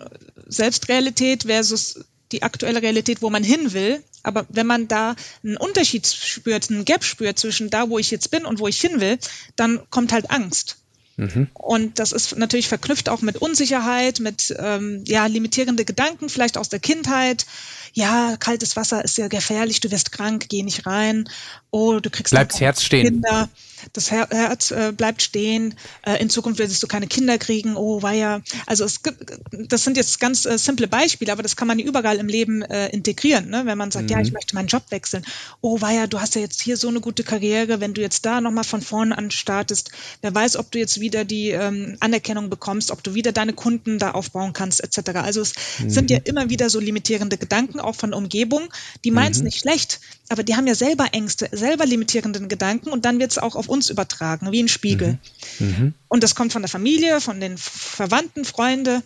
Selbstrealität versus die aktuelle Realität, wo man hin will. Aber wenn man da einen Unterschied spürt, einen Gap spürt zwischen da, wo ich jetzt bin und wo ich hin will, dann kommt halt Angst. Mhm. Und das ist natürlich verknüpft auch mit Unsicherheit, mit ähm, ja limitierende Gedanken, vielleicht aus der Kindheit. Ja, kaltes Wasser ist ja gefährlich, du wirst krank, geh nicht rein. Oh, du kriegst Bleibt's Herz stehen. Kinder das Herz äh, bleibt stehen, äh, in Zukunft wirst du keine Kinder kriegen, oh weia. Also es gibt, das sind jetzt ganz äh, simple Beispiele, aber das kann man überall im Leben äh, integrieren, ne? wenn man sagt, mhm. ja, ich möchte meinen Job wechseln. Oh weia, du hast ja jetzt hier so eine gute Karriere, wenn du jetzt da nochmal von vorne an startest, wer weiß, ob du jetzt wieder die ähm, Anerkennung bekommst, ob du wieder deine Kunden da aufbauen kannst, etc. Also es mhm. sind ja immer wieder so limitierende Gedanken, auch von Umgebung, die meinen es mhm. nicht schlecht, aber die haben ja selber Ängste, selber limitierenden Gedanken und dann wird es auch auf uns übertragen, wie ein Spiegel. Mhm. Mhm. Und das kommt von der Familie, von den Verwandten, Freunde.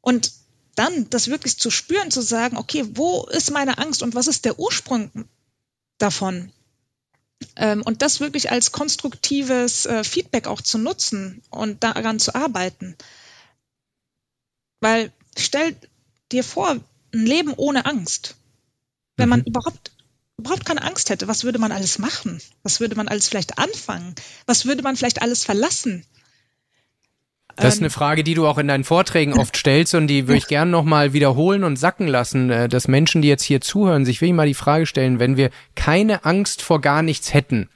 Und dann das wirklich zu spüren, zu sagen, okay, wo ist meine Angst und was ist der Ursprung davon? Ähm, und das wirklich als konstruktives äh, Feedback auch zu nutzen und daran zu arbeiten. Weil stell dir vor, ein Leben ohne Angst. Wenn man mhm. überhaupt überhaupt keine Angst hätte, was würde man alles machen? Was würde man alles vielleicht anfangen? Was würde man vielleicht alles verlassen? Das ist eine ähm, Frage, die du auch in deinen Vorträgen oft stellst und die würde ich gerne nochmal wiederholen und sacken lassen, äh, dass Menschen, die jetzt hier zuhören, sich wirklich mal die Frage stellen, wenn wir keine Angst vor gar nichts hätten,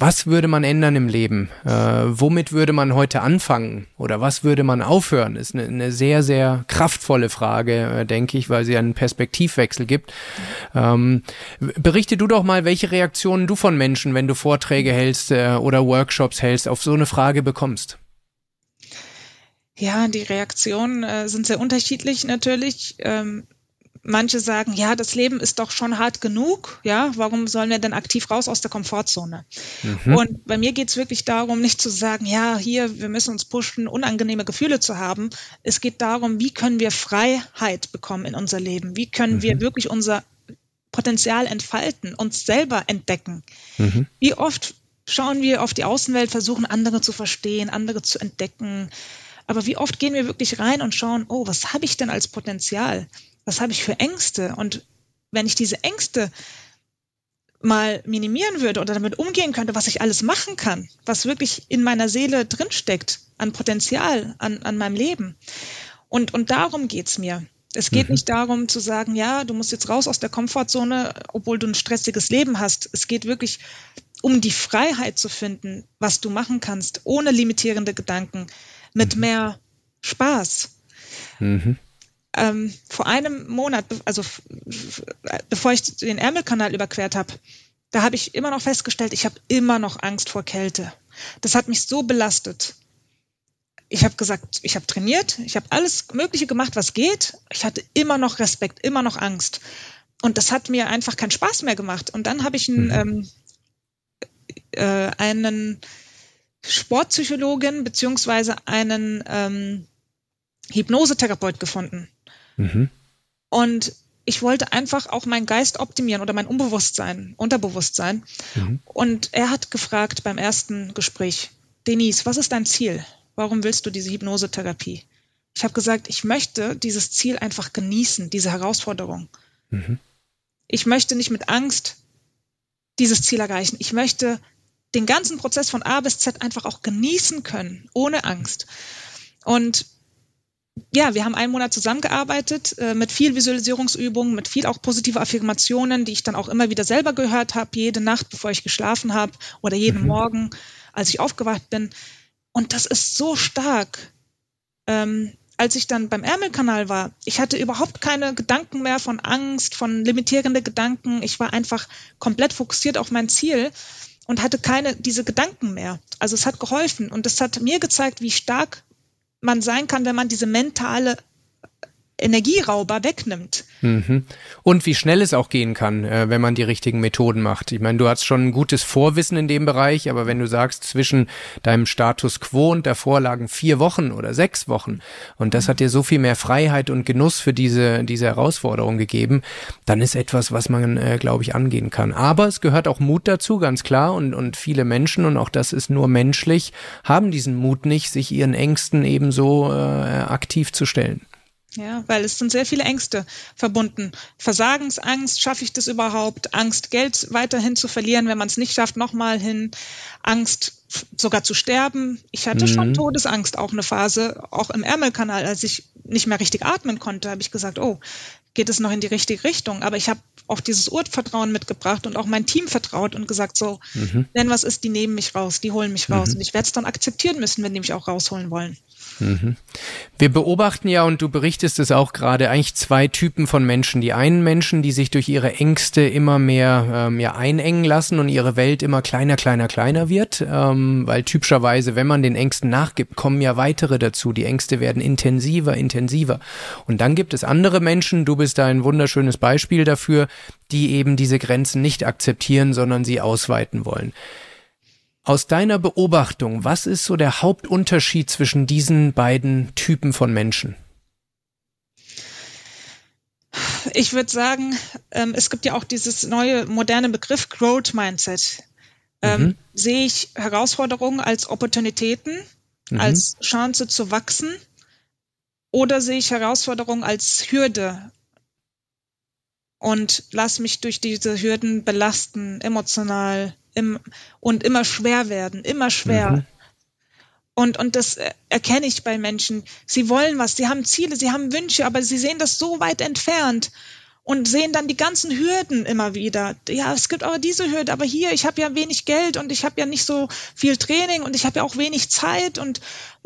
was würde man ändern im Leben? Äh, womit würde man heute anfangen? Oder was würde man aufhören? Ist eine, eine sehr, sehr kraftvolle Frage, äh, denke ich, weil sie einen Perspektivwechsel gibt. Ähm, berichte du doch mal, welche Reaktionen du von Menschen, wenn du Vorträge hältst äh, oder Workshops hältst, auf so eine Frage bekommst. Ja, die Reaktionen äh, sind sehr unterschiedlich natürlich. Ähm, manche sagen, ja, das Leben ist doch schon hart genug, ja, warum sollen wir denn aktiv raus aus der Komfortzone? Mhm. Und bei mir geht es wirklich darum, nicht zu sagen, ja, hier, wir müssen uns pushen, unangenehme Gefühle zu haben. Es geht darum, wie können wir Freiheit bekommen in unser Leben? Wie können mhm. wir wirklich unser Potenzial entfalten, uns selber entdecken? Mhm. Wie oft schauen wir auf die Außenwelt, versuchen andere zu verstehen, andere zu entdecken. Aber wie oft gehen wir wirklich rein und schauen, oh, was habe ich denn als Potenzial? Was habe ich für Ängste? Und wenn ich diese Ängste mal minimieren würde oder damit umgehen könnte, was ich alles machen kann, was wirklich in meiner Seele drinsteckt, an Potenzial, an, an meinem Leben. Und, und darum geht's mir. Es geht mhm. nicht darum zu sagen, ja, du musst jetzt raus aus der Komfortzone, obwohl du ein stressiges Leben hast. Es geht wirklich um die Freiheit zu finden, was du machen kannst, ohne limitierende Gedanken, mit mhm. mehr Spaß. Mhm. Ähm, vor einem Monat, also bevor ich den Ärmelkanal überquert habe, da habe ich immer noch festgestellt, ich habe immer noch Angst vor Kälte. Das hat mich so belastet ich habe gesagt, ich habe trainiert, ich habe alles Mögliche gemacht, was geht. Ich hatte immer noch Respekt, immer noch Angst. Und das hat mir einfach keinen Spaß mehr gemacht. Und dann habe ich einen, mhm. ähm, äh, einen Sportpsychologin beziehungsweise einen ähm, Hypnosetherapeut gefunden. Mhm. Und ich wollte einfach auch meinen Geist optimieren oder mein Unbewusstsein, Unterbewusstsein. Mhm. Und er hat gefragt beim ersten Gespräch, Denise, was ist dein Ziel? warum willst du diese Hypnosetherapie? Ich habe gesagt, ich möchte dieses Ziel einfach genießen, diese Herausforderung. Mhm. Ich möchte nicht mit Angst dieses Ziel erreichen. Ich möchte den ganzen Prozess von A bis Z einfach auch genießen können, ohne Angst. Und ja, wir haben einen Monat zusammengearbeitet äh, mit viel Visualisierungsübungen, mit viel auch positive Affirmationen, die ich dann auch immer wieder selber gehört habe, jede Nacht, bevor ich geschlafen habe oder jeden mhm. Morgen, als ich aufgewacht bin. Und das ist so stark. Ähm, als ich dann beim Ärmelkanal war, ich hatte überhaupt keine Gedanken mehr von Angst, von limitierende Gedanken. Ich war einfach komplett fokussiert auf mein Ziel und hatte keine diese Gedanken mehr. Also es hat geholfen und es hat mir gezeigt, wie stark man sein kann, wenn man diese mentale Energierauber wegnimmt. Mhm. Und wie schnell es auch gehen kann, äh, wenn man die richtigen Methoden macht. Ich meine, du hast schon ein gutes Vorwissen in dem Bereich, aber wenn du sagst, zwischen deinem Status quo und der Vorlagen vier Wochen oder sechs Wochen und das hat dir so viel mehr Freiheit und Genuss für diese, diese Herausforderung gegeben, dann ist etwas, was man, äh, glaube ich, angehen kann. Aber es gehört auch Mut dazu, ganz klar. Und, und viele Menschen, und auch das ist nur menschlich, haben diesen Mut nicht, sich ihren Ängsten ebenso äh, aktiv zu stellen. Ja, weil es sind sehr viele Ängste verbunden. Versagensangst, schaffe ich das überhaupt? Angst, Geld weiterhin zu verlieren, wenn man es nicht schafft, nochmal hin. Angst, sogar zu sterben. Ich hatte mhm. schon Todesangst, auch eine Phase, auch im Ärmelkanal, als ich nicht mehr richtig atmen konnte, habe ich gesagt, oh, geht es noch in die richtige Richtung? Aber ich habe auch dieses Urvertrauen mitgebracht und auch mein Team vertraut und gesagt, so, mhm. wenn was ist, die nehmen mich raus, die holen mich raus. Mhm. Und ich werde es dann akzeptieren müssen, wenn die mich auch rausholen wollen. Mhm. Wir beobachten ja, und du berichtest es auch gerade, eigentlich zwei Typen von Menschen. Die einen Menschen, die sich durch ihre Ängste immer mehr ähm, ja, einengen lassen und ihre Welt immer kleiner, kleiner, kleiner wird, ähm, weil typischerweise, wenn man den Ängsten nachgibt, kommen ja weitere dazu. Die Ängste werden intensiver, intensiver. Und dann gibt es andere Menschen, du bist da ein wunderschönes Beispiel dafür, die eben diese Grenzen nicht akzeptieren, sondern sie ausweiten wollen. Aus deiner Beobachtung, was ist so der Hauptunterschied zwischen diesen beiden Typen von Menschen? Ich würde sagen, ähm, es gibt ja auch dieses neue moderne Begriff Growth Mindset. Ähm, mhm. Sehe ich Herausforderungen als Opportunitäten, mhm. als Chance zu wachsen oder sehe ich Herausforderungen als Hürde und lass mich durch diese Hürden belasten, emotional, im, und immer schwer werden, immer schwer. Mhm. Und, und das erkenne ich bei Menschen. Sie wollen was, sie haben Ziele, sie haben Wünsche, aber sie sehen das so weit entfernt und sehen dann die ganzen Hürden immer wieder. Ja, es gibt aber diese Hürde, aber hier, ich habe ja wenig Geld und ich habe ja nicht so viel Training und ich habe ja auch wenig Zeit und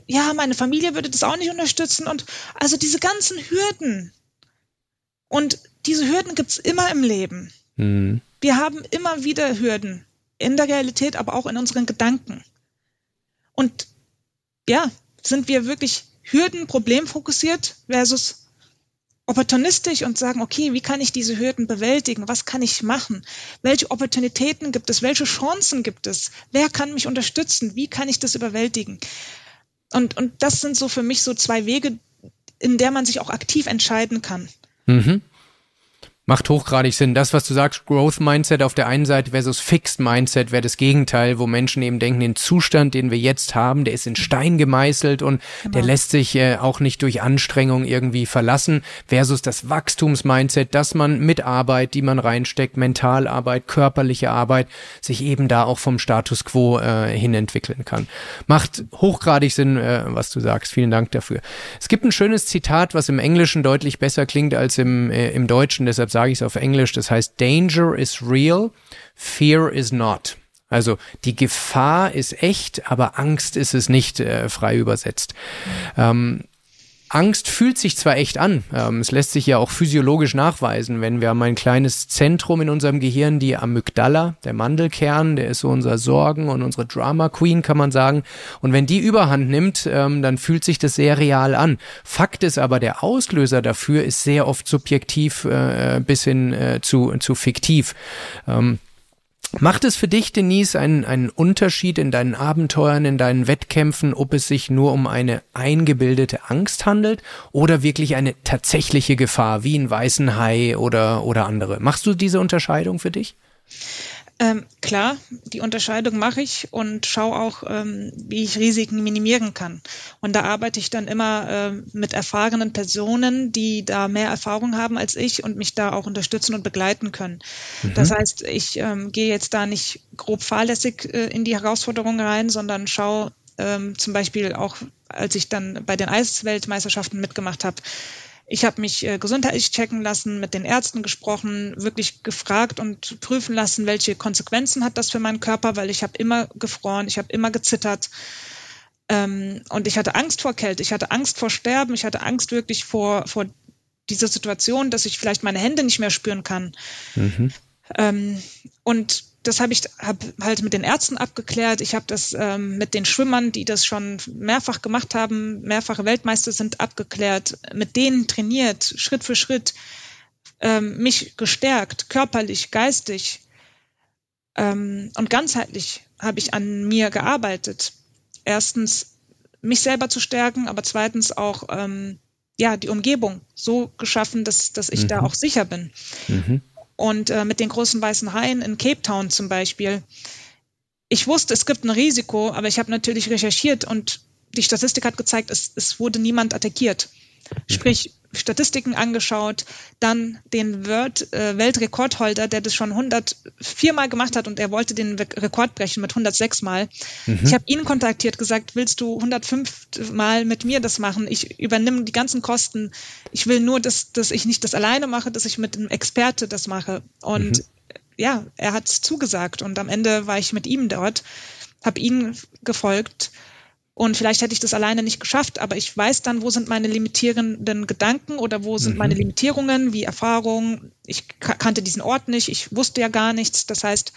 ja, meine Familie würde das auch nicht unterstützen und also diese ganzen Hürden. Und diese Hürden gibt's immer im Leben. Mhm. Wir haben immer wieder Hürden in der Realität, aber auch in unseren Gedanken. Und ja, sind wir wirklich Hürden, problemfokussiert versus opportunistisch und sagen, okay, wie kann ich diese Hürden bewältigen? Was kann ich machen? Welche Opportunitäten gibt es? Welche Chancen gibt es? Wer kann mich unterstützen? Wie kann ich das überwältigen? Und, und das sind so für mich so zwei Wege, in der man sich auch aktiv entscheiden kann. Mhm. Macht hochgradig Sinn. Das, was du sagst, Growth Mindset auf der einen Seite versus Fixed Mindset wäre das Gegenteil, wo Menschen eben denken, den Zustand, den wir jetzt haben, der ist in Stein gemeißelt und genau. der lässt sich äh, auch nicht durch Anstrengung irgendwie verlassen, versus das Wachstums-Mindset, dass man mit Arbeit, die man reinsteckt, Mentalarbeit, körperliche Arbeit, sich eben da auch vom Status quo äh, hin entwickeln kann. Macht hochgradig Sinn, äh, was du sagst. Vielen Dank dafür. Es gibt ein schönes Zitat, was im Englischen deutlich besser klingt als im, äh, im Deutschen, deshalb sage ich es auf Englisch. Das heißt, Danger is real, fear is not. Also die Gefahr ist echt, aber Angst ist es nicht, äh, frei übersetzt. Ähm, Angst fühlt sich zwar echt an, ähm, es lässt sich ja auch physiologisch nachweisen, wenn wir haben ein kleines Zentrum in unserem Gehirn, die Amygdala, der Mandelkern, der ist so unser Sorgen und unsere Drama Queen, kann man sagen. Und wenn die Überhand nimmt, ähm, dann fühlt sich das sehr real an. Fakt ist aber, der Auslöser dafür ist sehr oft subjektiv äh, bis hin äh, zu, zu fiktiv. Ähm, Macht es für dich, Denise, einen, einen Unterschied in deinen Abenteuern, in deinen Wettkämpfen, ob es sich nur um eine eingebildete Angst handelt oder wirklich eine tatsächliche Gefahr, wie ein weißen Hai oder, oder andere? Machst du diese Unterscheidung für dich? Ähm, klar, die Unterscheidung mache ich und schaue auch, ähm, wie ich Risiken minimieren kann. Und da arbeite ich dann immer äh, mit erfahrenen Personen, die da mehr Erfahrung haben als ich und mich da auch unterstützen und begleiten können. Mhm. Das heißt, ich ähm, gehe jetzt da nicht grob fahrlässig äh, in die Herausforderung rein, sondern schaue ähm, zum Beispiel auch, als ich dann bei den Eisweltmeisterschaften mitgemacht habe, ich habe mich äh, gesundheitlich checken lassen, mit den Ärzten gesprochen, wirklich gefragt und prüfen lassen, welche Konsequenzen hat das für meinen Körper, weil ich habe immer gefroren, ich habe immer gezittert. Ähm, und ich hatte Angst vor Kälte, ich hatte Angst vor Sterben, ich hatte Angst wirklich vor, vor dieser Situation, dass ich vielleicht meine Hände nicht mehr spüren kann. Mhm. Ähm, und das habe ich hab halt mit den Ärzten abgeklärt. Ich habe das ähm, mit den Schwimmern, die das schon mehrfach gemacht haben, mehrfache Weltmeister sind, abgeklärt, mit denen trainiert, Schritt für Schritt, ähm, mich gestärkt, körperlich, geistig ähm, und ganzheitlich habe ich an mir gearbeitet. Erstens mich selber zu stärken, aber zweitens auch ähm, ja die Umgebung so geschaffen, dass, dass ich mhm. da auch sicher bin. Mhm. Und äh, mit den großen weißen Haien in Cape Town zum Beispiel. Ich wusste, es gibt ein Risiko, aber ich habe natürlich recherchiert und die Statistik hat gezeigt, es, es wurde niemand attackiert. Sprich, Statistiken angeschaut, dann den World, äh, Weltrekordholder, der das schon 104 Mal gemacht hat und er wollte den Rekord brechen mit 106 Mal. Mhm. Ich habe ihn kontaktiert, gesagt, willst du 105 Mal mit mir das machen? Ich übernehme die ganzen Kosten. Ich will nur, dass, dass ich nicht das alleine mache, dass ich mit einem Experte das mache. Und mhm. ja, er hat zugesagt und am Ende war ich mit ihm dort, habe ihn gefolgt und vielleicht hätte ich das alleine nicht geschafft, aber ich weiß dann, wo sind meine limitierenden Gedanken oder wo sind mhm. meine Limitierungen, wie Erfahrungen. Ich kannte diesen Ort nicht, ich wusste ja gar nichts. Das heißt,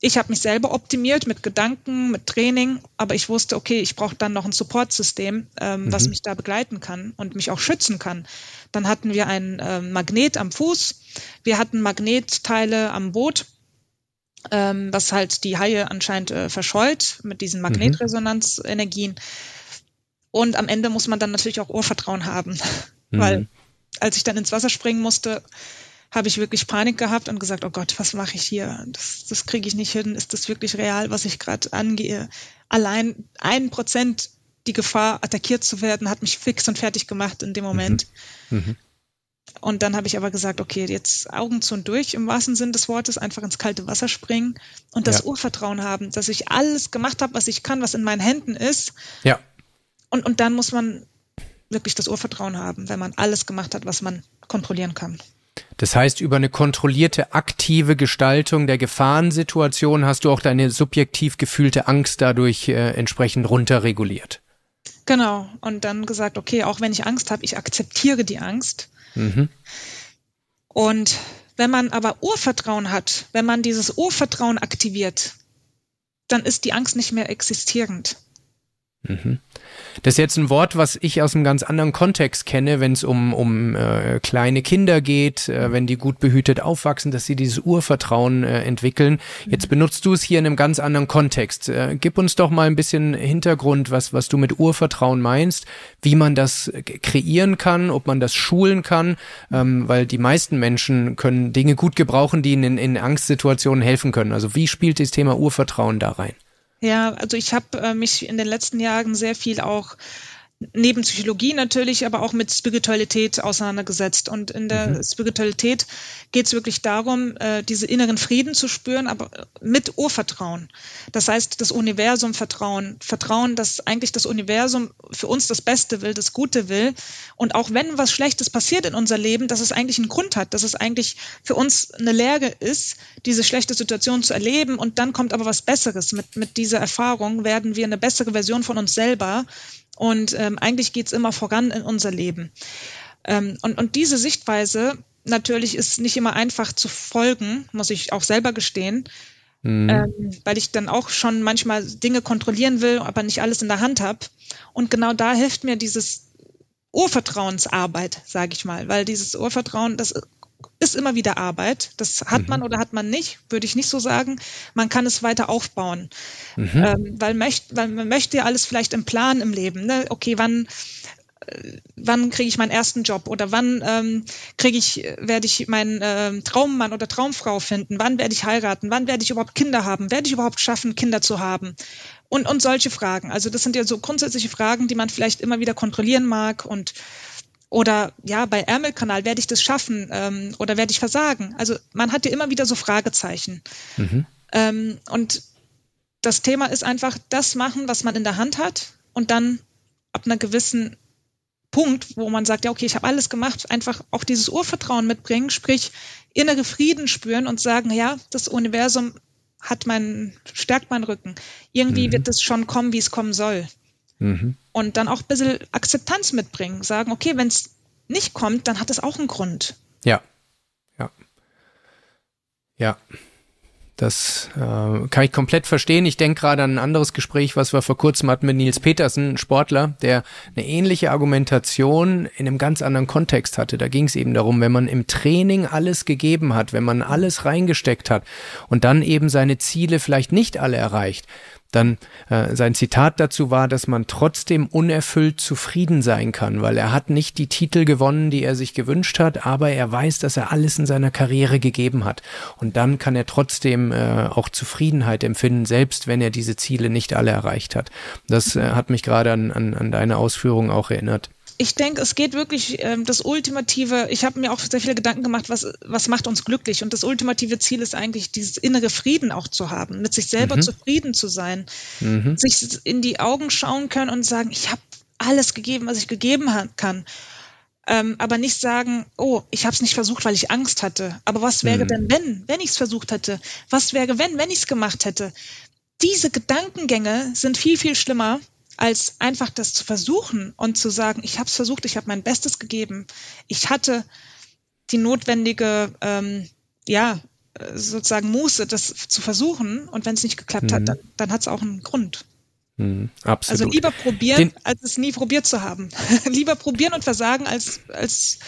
ich habe mich selber optimiert mit Gedanken, mit Training, aber ich wusste, okay, ich brauche dann noch ein Supportsystem, ähm, mhm. was mich da begleiten kann und mich auch schützen kann. Dann hatten wir ein äh, Magnet am Fuß, wir hatten Magnetteile am Boot ähm, was halt die Haie anscheinend äh, verscheut mit diesen mhm. Magnetresonanzenergien. Und am Ende muss man dann natürlich auch Urvertrauen haben, mhm. weil als ich dann ins Wasser springen musste, habe ich wirklich Panik gehabt und gesagt, oh Gott, was mache ich hier? Das, das kriege ich nicht hin. Ist das wirklich real, was ich gerade angehe? Allein ein Prozent die Gefahr, attackiert zu werden, hat mich fix und fertig gemacht in dem Moment. Mhm. Mhm. Und dann habe ich aber gesagt, okay, jetzt Augen zu und durch im wahrsten Sinn des Wortes, einfach ins kalte Wasser springen und das ja. Urvertrauen haben, dass ich alles gemacht habe, was ich kann, was in meinen Händen ist. Ja. Und, und dann muss man wirklich das Urvertrauen haben, wenn man alles gemacht hat, was man kontrollieren kann. Das heißt, über eine kontrollierte, aktive Gestaltung der Gefahrensituation hast du auch deine subjektiv gefühlte Angst dadurch äh, entsprechend runterreguliert. Genau. Und dann gesagt, okay, auch wenn ich Angst habe, ich akzeptiere die Angst Mhm. Und wenn man aber Urvertrauen hat, wenn man dieses Urvertrauen aktiviert, dann ist die Angst nicht mehr existierend. Mhm. Das ist jetzt ein Wort, was ich aus einem ganz anderen Kontext kenne, wenn es um, um äh, kleine Kinder geht, äh, wenn die gut behütet aufwachsen, dass sie dieses Urvertrauen äh, entwickeln. Jetzt benutzt du es hier in einem ganz anderen Kontext. Äh, gib uns doch mal ein bisschen Hintergrund, was, was du mit Urvertrauen meinst, wie man das kreieren kann, ob man das schulen kann, ähm, weil die meisten Menschen können Dinge gut gebrauchen, die ihnen in, in Angstsituationen helfen können. Also wie spielt das Thema Urvertrauen da rein? Ja, also ich habe äh, mich in den letzten Jahren sehr viel auch neben Psychologie natürlich, aber auch mit Spiritualität auseinandergesetzt. Und in der mhm. Spiritualität geht es wirklich darum, äh, diese inneren Frieden zu spüren, aber mit Urvertrauen. Das heißt, das Universum vertrauen. Vertrauen, dass eigentlich das Universum für uns das Beste will, das Gute will. Und auch wenn was Schlechtes passiert in unser Leben, dass es eigentlich einen Grund hat, dass es eigentlich für uns eine Lehre ist, diese schlechte Situation zu erleben. Und dann kommt aber was Besseres. Mit, mit dieser Erfahrung werden wir eine bessere Version von uns selber und ähm, eigentlich geht's immer voran in unser Leben. Ähm, und, und diese Sichtweise natürlich ist nicht immer einfach zu folgen, muss ich auch selber gestehen. Mhm. Ähm, weil ich dann auch schon manchmal Dinge kontrollieren will, aber nicht alles in der Hand habe. Und genau da hilft mir dieses Urvertrauensarbeit, sage ich mal, weil dieses Urvertrauen, das ist immer wieder Arbeit. Das hat mhm. man oder hat man nicht, würde ich nicht so sagen. Man kann es weiter aufbauen. Mhm. Ähm, weil, möcht, weil man möchte ja alles vielleicht im Plan im Leben. Ne? Okay, wann äh, wann kriege ich meinen ersten Job oder wann ähm, kriege ich, werde ich meinen äh, Traummann oder Traumfrau finden, wann werde ich heiraten, wann werde ich überhaupt Kinder haben, werde ich überhaupt schaffen, Kinder zu haben und, und solche Fragen. Also das sind ja so grundsätzliche Fragen, die man vielleicht immer wieder kontrollieren mag und oder ja, bei Ärmelkanal werde ich das schaffen ähm, oder werde ich versagen? Also man hat ja immer wieder so Fragezeichen. Mhm. Ähm, und das Thema ist einfach das machen, was man in der Hand hat und dann ab einer gewissen Punkt, wo man sagt, ja, okay, ich habe alles gemacht, einfach auch dieses Urvertrauen mitbringen, sprich innere Frieden spüren und sagen, ja, das Universum hat meinen, stärkt meinen Rücken. Irgendwie mhm. wird es schon kommen, wie es kommen soll. Mhm. Und dann auch ein bisschen Akzeptanz mitbringen. Sagen, okay, wenn es nicht kommt, dann hat es auch einen Grund. Ja. Ja. Ja. Das äh, kann ich komplett verstehen. Ich denke gerade an ein anderes Gespräch, was wir vor kurzem hatten mit Nils Petersen, Sportler, der eine ähnliche Argumentation in einem ganz anderen Kontext hatte. Da ging es eben darum, wenn man im Training alles gegeben hat, wenn man alles reingesteckt hat und dann eben seine Ziele vielleicht nicht alle erreicht, dann äh, sein Zitat dazu war, dass man trotzdem unerfüllt zufrieden sein kann, weil er hat nicht die Titel gewonnen, die er sich gewünscht hat, aber er weiß, dass er alles in seiner Karriere gegeben hat. Und dann kann er trotzdem äh, auch Zufriedenheit empfinden, selbst wenn er diese Ziele nicht alle erreicht hat. Das äh, hat mich gerade an, an, an deine Ausführungen auch erinnert ich denke, es geht wirklich ähm, das ultimative, ich habe mir auch sehr viele Gedanken gemacht, was, was macht uns glücklich? Und das ultimative Ziel ist eigentlich, dieses innere Frieden auch zu haben, mit sich selber mhm. zufrieden zu sein, mhm. sich in die Augen schauen können und sagen, ich habe alles gegeben, was ich gegeben kann. Ähm, aber nicht sagen, oh, ich habe es nicht versucht, weil ich Angst hatte. Aber was wäre mhm. denn, wenn, wenn ich es versucht hätte? Was wäre, wenn, wenn ich es gemacht hätte? Diese Gedankengänge sind viel, viel schlimmer, als einfach das zu versuchen und zu sagen, ich habe es versucht, ich habe mein Bestes gegeben, ich hatte die notwendige, ähm, ja, sozusagen Muße, das zu versuchen und wenn es nicht geklappt mhm. hat, dann, dann hat es auch einen Grund. Mhm, absolut. Also lieber probieren, Den als es nie probiert zu haben. lieber probieren und versagen, als, als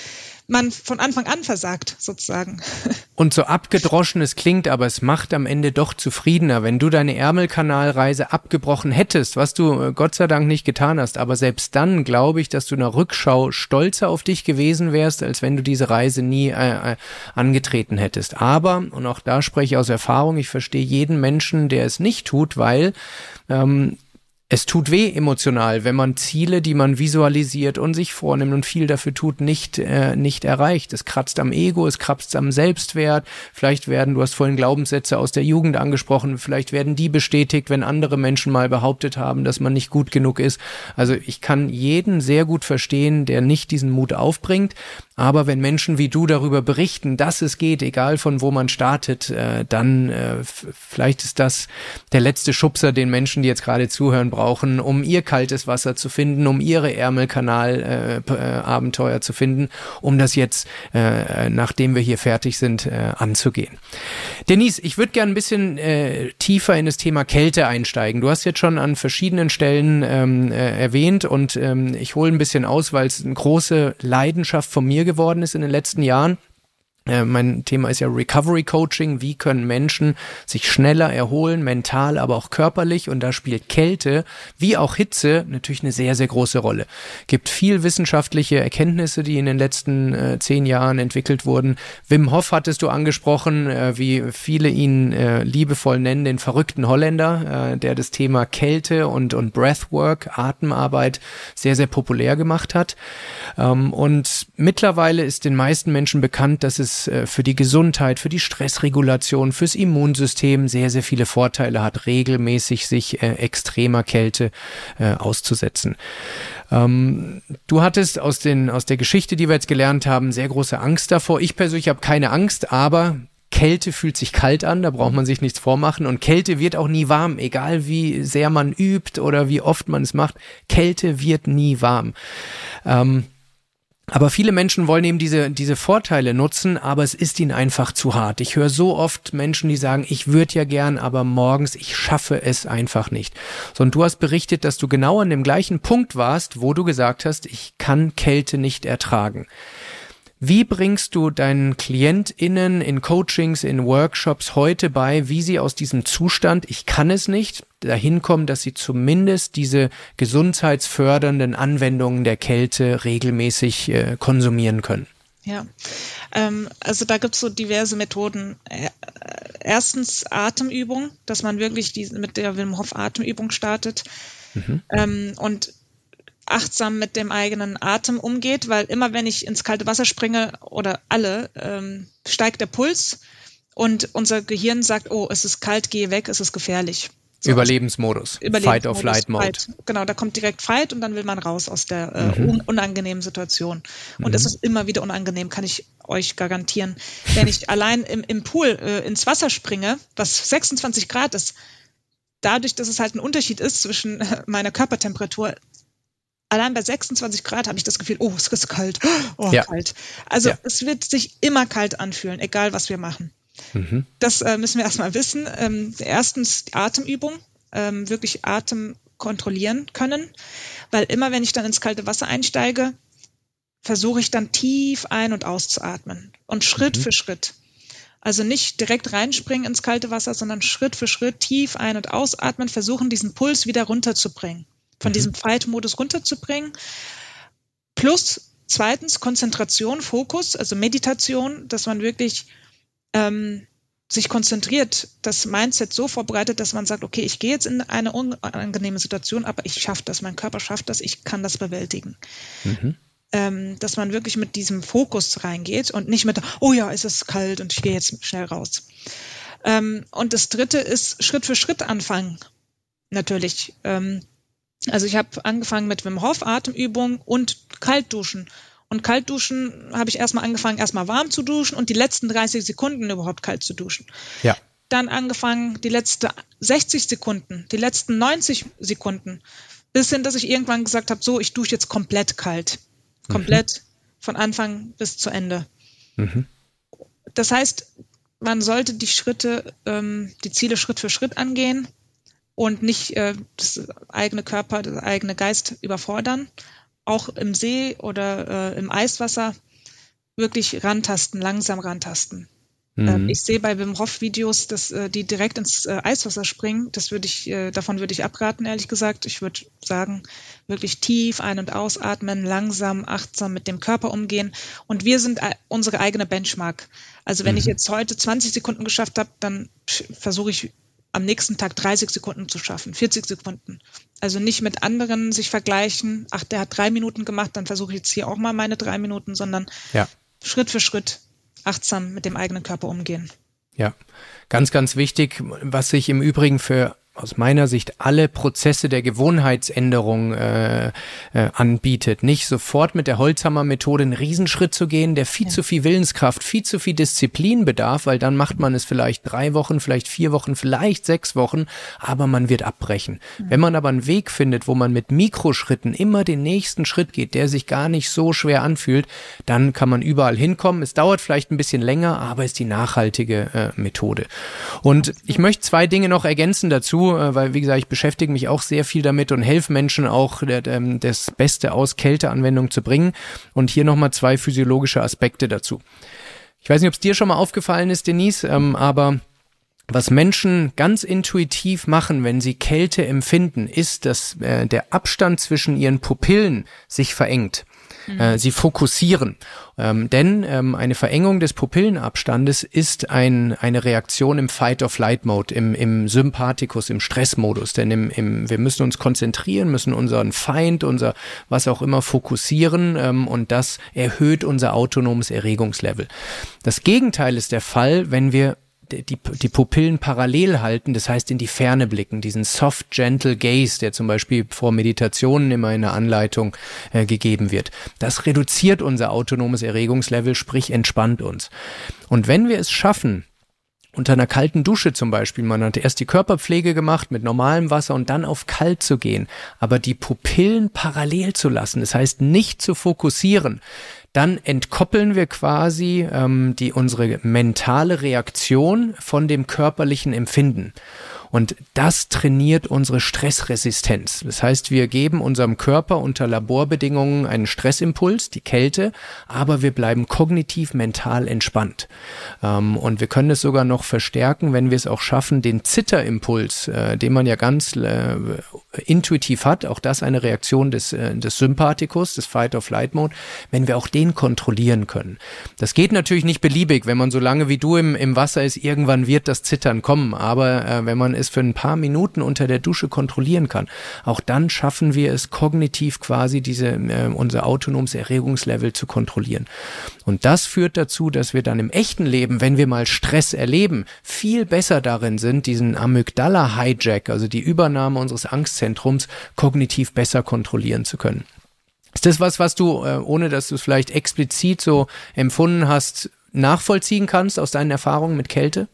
man von Anfang an versagt, sozusagen. Und so abgedroschen es klingt, aber es macht am Ende doch zufriedener, wenn du deine Ärmelkanalreise abgebrochen hättest, was du äh, Gott sei Dank nicht getan hast. Aber selbst dann glaube ich, dass du in der Rückschau stolzer auf dich gewesen wärst, als wenn du diese Reise nie äh, äh, angetreten hättest. Aber, und auch da spreche ich aus Erfahrung, ich verstehe jeden Menschen, der es nicht tut, weil ähm, es tut weh emotional, wenn man Ziele, die man visualisiert und sich vornimmt und viel dafür tut, nicht, äh, nicht erreicht. Es kratzt am Ego, es kratzt am Selbstwert. Vielleicht werden, du hast vorhin Glaubenssätze aus der Jugend angesprochen, vielleicht werden die bestätigt, wenn andere Menschen mal behauptet haben, dass man nicht gut genug ist. Also ich kann jeden sehr gut verstehen, der nicht diesen Mut aufbringt. Aber wenn Menschen wie du darüber berichten, dass es geht, egal von wo man startet, äh, dann äh, vielleicht ist das der letzte Schubser, den Menschen, die jetzt gerade zuhören, brauchen, um ihr kaltes Wasser zu finden, um ihre Ärmelkanal-Abenteuer äh, äh, zu finden, um das jetzt, äh, nachdem wir hier fertig sind, äh, anzugehen. Denise, ich würde gerne ein bisschen äh, tiefer in das Thema Kälte einsteigen. Du hast jetzt schon an verschiedenen Stellen ähm, äh, erwähnt und ähm, ich hole ein bisschen aus, weil es eine große Leidenschaft von mir geworden ist in den letzten Jahren. Äh, mein Thema ist ja Recovery Coaching. Wie können Menschen sich schneller erholen, mental, aber auch körperlich? Und da spielt Kälte wie auch Hitze natürlich eine sehr, sehr große Rolle. Gibt viel wissenschaftliche Erkenntnisse, die in den letzten äh, zehn Jahren entwickelt wurden. Wim Hof hattest du angesprochen, äh, wie viele ihn äh, liebevoll nennen, den verrückten Holländer, äh, der das Thema Kälte und, und Breathwork, Atemarbeit sehr, sehr populär gemacht hat. Ähm, und mittlerweile ist den meisten Menschen bekannt, dass es äh, für die Gesundheit, für die Stressregulation, fürs Immunsystem sehr, sehr viele Vorteile hat, regelmäßig sich äh, extremer Kälte äh, auszusetzen. Ähm, du hattest aus, den, aus der Geschichte, die wir jetzt gelernt haben, sehr große Angst davor. Ich persönlich habe keine Angst, aber Kälte fühlt sich kalt an, da braucht man sich nichts vormachen. Und Kälte wird auch nie warm, egal wie sehr man übt oder wie oft man es macht. Kälte wird nie warm. Ähm, aber viele Menschen wollen eben diese, diese Vorteile nutzen, aber es ist ihnen einfach zu hart. Ich höre so oft Menschen, die sagen, ich würde ja gern, aber morgens, ich schaffe es einfach nicht. So, und du hast berichtet, dass du genau an dem gleichen Punkt warst, wo du gesagt hast, ich kann Kälte nicht ertragen. Wie bringst du deinen KlientInnen in Coachings, in Workshops heute bei, wie sie aus diesem Zustand, ich kann es nicht, dahin kommen, dass sie zumindest diese gesundheitsfördernden Anwendungen der Kälte regelmäßig äh, konsumieren können? Ja, ähm, also da gibt's so diverse Methoden. Äh, erstens Atemübung, dass man wirklich die, mit der Wim Hof Atemübung startet. Mhm. Ähm, und achtsam mit dem eigenen Atem umgeht, weil immer wenn ich ins kalte Wasser springe oder alle, ähm, steigt der Puls und unser Gehirn sagt, oh, es ist kalt, gehe weg, es ist gefährlich. So, Überlebensmodus. Überlebensmodus. Fight or Flight Mode. Fight. Genau, da kommt direkt Fight und dann will man raus aus der äh, mhm. unangenehmen Situation. Und mhm. das ist immer wieder unangenehm, kann ich euch garantieren. Wenn ich allein im, im Pool äh, ins Wasser springe, was 26 Grad ist, dadurch, dass es halt ein Unterschied ist zwischen meiner Körpertemperatur, allein bei 26 Grad habe ich das Gefühl, oh, es ist kalt, oh, ja. kalt. Also ja. es wird sich immer kalt anfühlen, egal was wir machen. Mhm. Das äh, müssen wir erstmal wissen. Ähm, erstens die Atemübung, ähm, wirklich Atem kontrollieren können, weil immer wenn ich dann ins kalte Wasser einsteige, versuche ich dann tief ein- und auszuatmen und Schritt mhm. für Schritt. Also nicht direkt reinspringen ins kalte Wasser, sondern Schritt für Schritt tief ein- und ausatmen, versuchen diesen Puls wieder runterzubringen von mhm. diesem Fight-Modus runterzubringen. Plus zweitens Konzentration, Fokus, also Meditation, dass man wirklich ähm, sich konzentriert, das Mindset so vorbereitet, dass man sagt, okay, ich gehe jetzt in eine unangenehme Situation, aber ich schaffe das, mein Körper schafft das, ich kann das bewältigen. Mhm. Ähm, dass man wirklich mit diesem Fokus reingeht und nicht mit, oh ja, es ist kalt und ich gehe jetzt schnell raus. Ähm, und das Dritte ist Schritt für Schritt anfangen. Natürlich. Ähm, also ich habe angefangen mit Wim Hof Atemübung und Kaltduschen. Und Kaltduschen habe ich erstmal angefangen, erstmal warm zu duschen und die letzten 30 Sekunden überhaupt kalt zu duschen. Ja. Dann angefangen, die letzten 60 Sekunden, die letzten 90 Sekunden, bis hin, dass ich irgendwann gesagt habe, so, ich dusche jetzt komplett kalt. Komplett mhm. von Anfang bis zu Ende. Mhm. Das heißt, man sollte die Schritte, ähm, die Ziele Schritt für Schritt angehen und nicht äh, das eigene Körper, das eigene Geist überfordern. Auch im See oder äh, im Eiswasser wirklich rantasten, langsam rantasten. Mhm. Ähm, ich sehe bei Wim Hof Videos, dass äh, die direkt ins äh, Eiswasser springen. Das würde ich, äh, davon würde ich abraten, ehrlich gesagt. Ich würde sagen, wirklich tief ein- und ausatmen, langsam, achtsam mit dem Körper umgehen. Und wir sind äh, unsere eigene Benchmark. Also wenn mhm. ich jetzt heute 20 Sekunden geschafft habe, dann versuche ich am nächsten Tag 30 Sekunden zu schaffen, 40 Sekunden. Also nicht mit anderen sich vergleichen, ach, der hat drei Minuten gemacht, dann versuche ich jetzt hier auch mal meine drei Minuten, sondern ja. Schritt für Schritt achtsam mit dem eigenen Körper umgehen. Ja, ganz, ganz wichtig, was ich im Übrigen für aus meiner Sicht alle Prozesse der Gewohnheitsänderung äh, äh, anbietet. Nicht sofort mit der Holzhammer-Methode einen Riesenschritt zu gehen, der viel ja. zu viel Willenskraft, viel zu viel Disziplin bedarf, weil dann macht man es vielleicht drei Wochen, vielleicht vier Wochen, vielleicht sechs Wochen, aber man wird abbrechen. Mhm. Wenn man aber einen Weg findet, wo man mit Mikroschritten immer den nächsten Schritt geht, der sich gar nicht so schwer anfühlt, dann kann man überall hinkommen. Es dauert vielleicht ein bisschen länger, aber ist die nachhaltige äh, Methode. Und ich möchte zwei Dinge noch ergänzen dazu äh, weil wie gesagt, ich beschäftige mich auch sehr viel damit und helfe Menschen auch ähm, das Beste aus Kälteanwendung zu bringen. Und hier nochmal zwei physiologische Aspekte dazu. Ich weiß nicht, ob es dir schon mal aufgefallen ist, Denise, ähm, aber was Menschen ganz intuitiv machen, wenn sie Kälte empfinden, ist, dass äh, der Abstand zwischen ihren Pupillen sich verengt. Mhm. Äh, sie fokussieren. Ähm, denn ähm, eine Verengung des Pupillenabstandes ist ein, eine Reaktion im Fight-of-Flight-Mode, im, im Sympathikus, im Stressmodus. Denn im, im, wir müssen uns konzentrieren, müssen unseren Feind, unser was auch immer fokussieren ähm, und das erhöht unser autonomes Erregungslevel. Das Gegenteil ist der Fall, wenn wir die, die Pupillen parallel halten, das heißt in die Ferne blicken, diesen soft, gentle gaze, der zum Beispiel vor Meditationen immer in der Anleitung äh, gegeben wird. Das reduziert unser autonomes Erregungslevel, sprich entspannt uns. Und wenn wir es schaffen, unter einer kalten Dusche zum Beispiel. Man hat erst die Körperpflege gemacht mit normalem Wasser und dann auf kalt zu gehen, aber die Pupillen parallel zu lassen, das heißt nicht zu fokussieren, dann entkoppeln wir quasi ähm, die, unsere mentale Reaktion von dem körperlichen Empfinden. Und das trainiert unsere Stressresistenz. Das heißt, wir geben unserem Körper unter Laborbedingungen einen Stressimpuls, die Kälte, aber wir bleiben kognitiv mental entspannt. Ähm, und wir können es sogar noch verstärken, wenn wir es auch schaffen, den Zitterimpuls, äh, den man ja ganz äh, intuitiv hat, auch das eine Reaktion des, äh, des Sympathikus, des Fight-of-Flight-Mode, wenn wir auch den kontrollieren können. Das geht natürlich nicht beliebig, wenn man so lange wie du im, im Wasser ist, irgendwann wird das Zittern kommen, aber äh, wenn man es für ein paar Minuten unter der Dusche kontrollieren kann, auch dann schaffen wir es kognitiv quasi diese äh, unser autonomes Erregungslevel zu kontrollieren. Und das führt dazu, dass wir dann im echten Leben, wenn wir mal Stress erleben, viel besser darin sind, diesen Amygdala-Hijack, also die Übernahme unseres Angstzentrums, kognitiv besser kontrollieren zu können. Ist das was, was du, äh, ohne dass du es vielleicht explizit so empfunden hast, nachvollziehen kannst aus deinen Erfahrungen mit Kälte?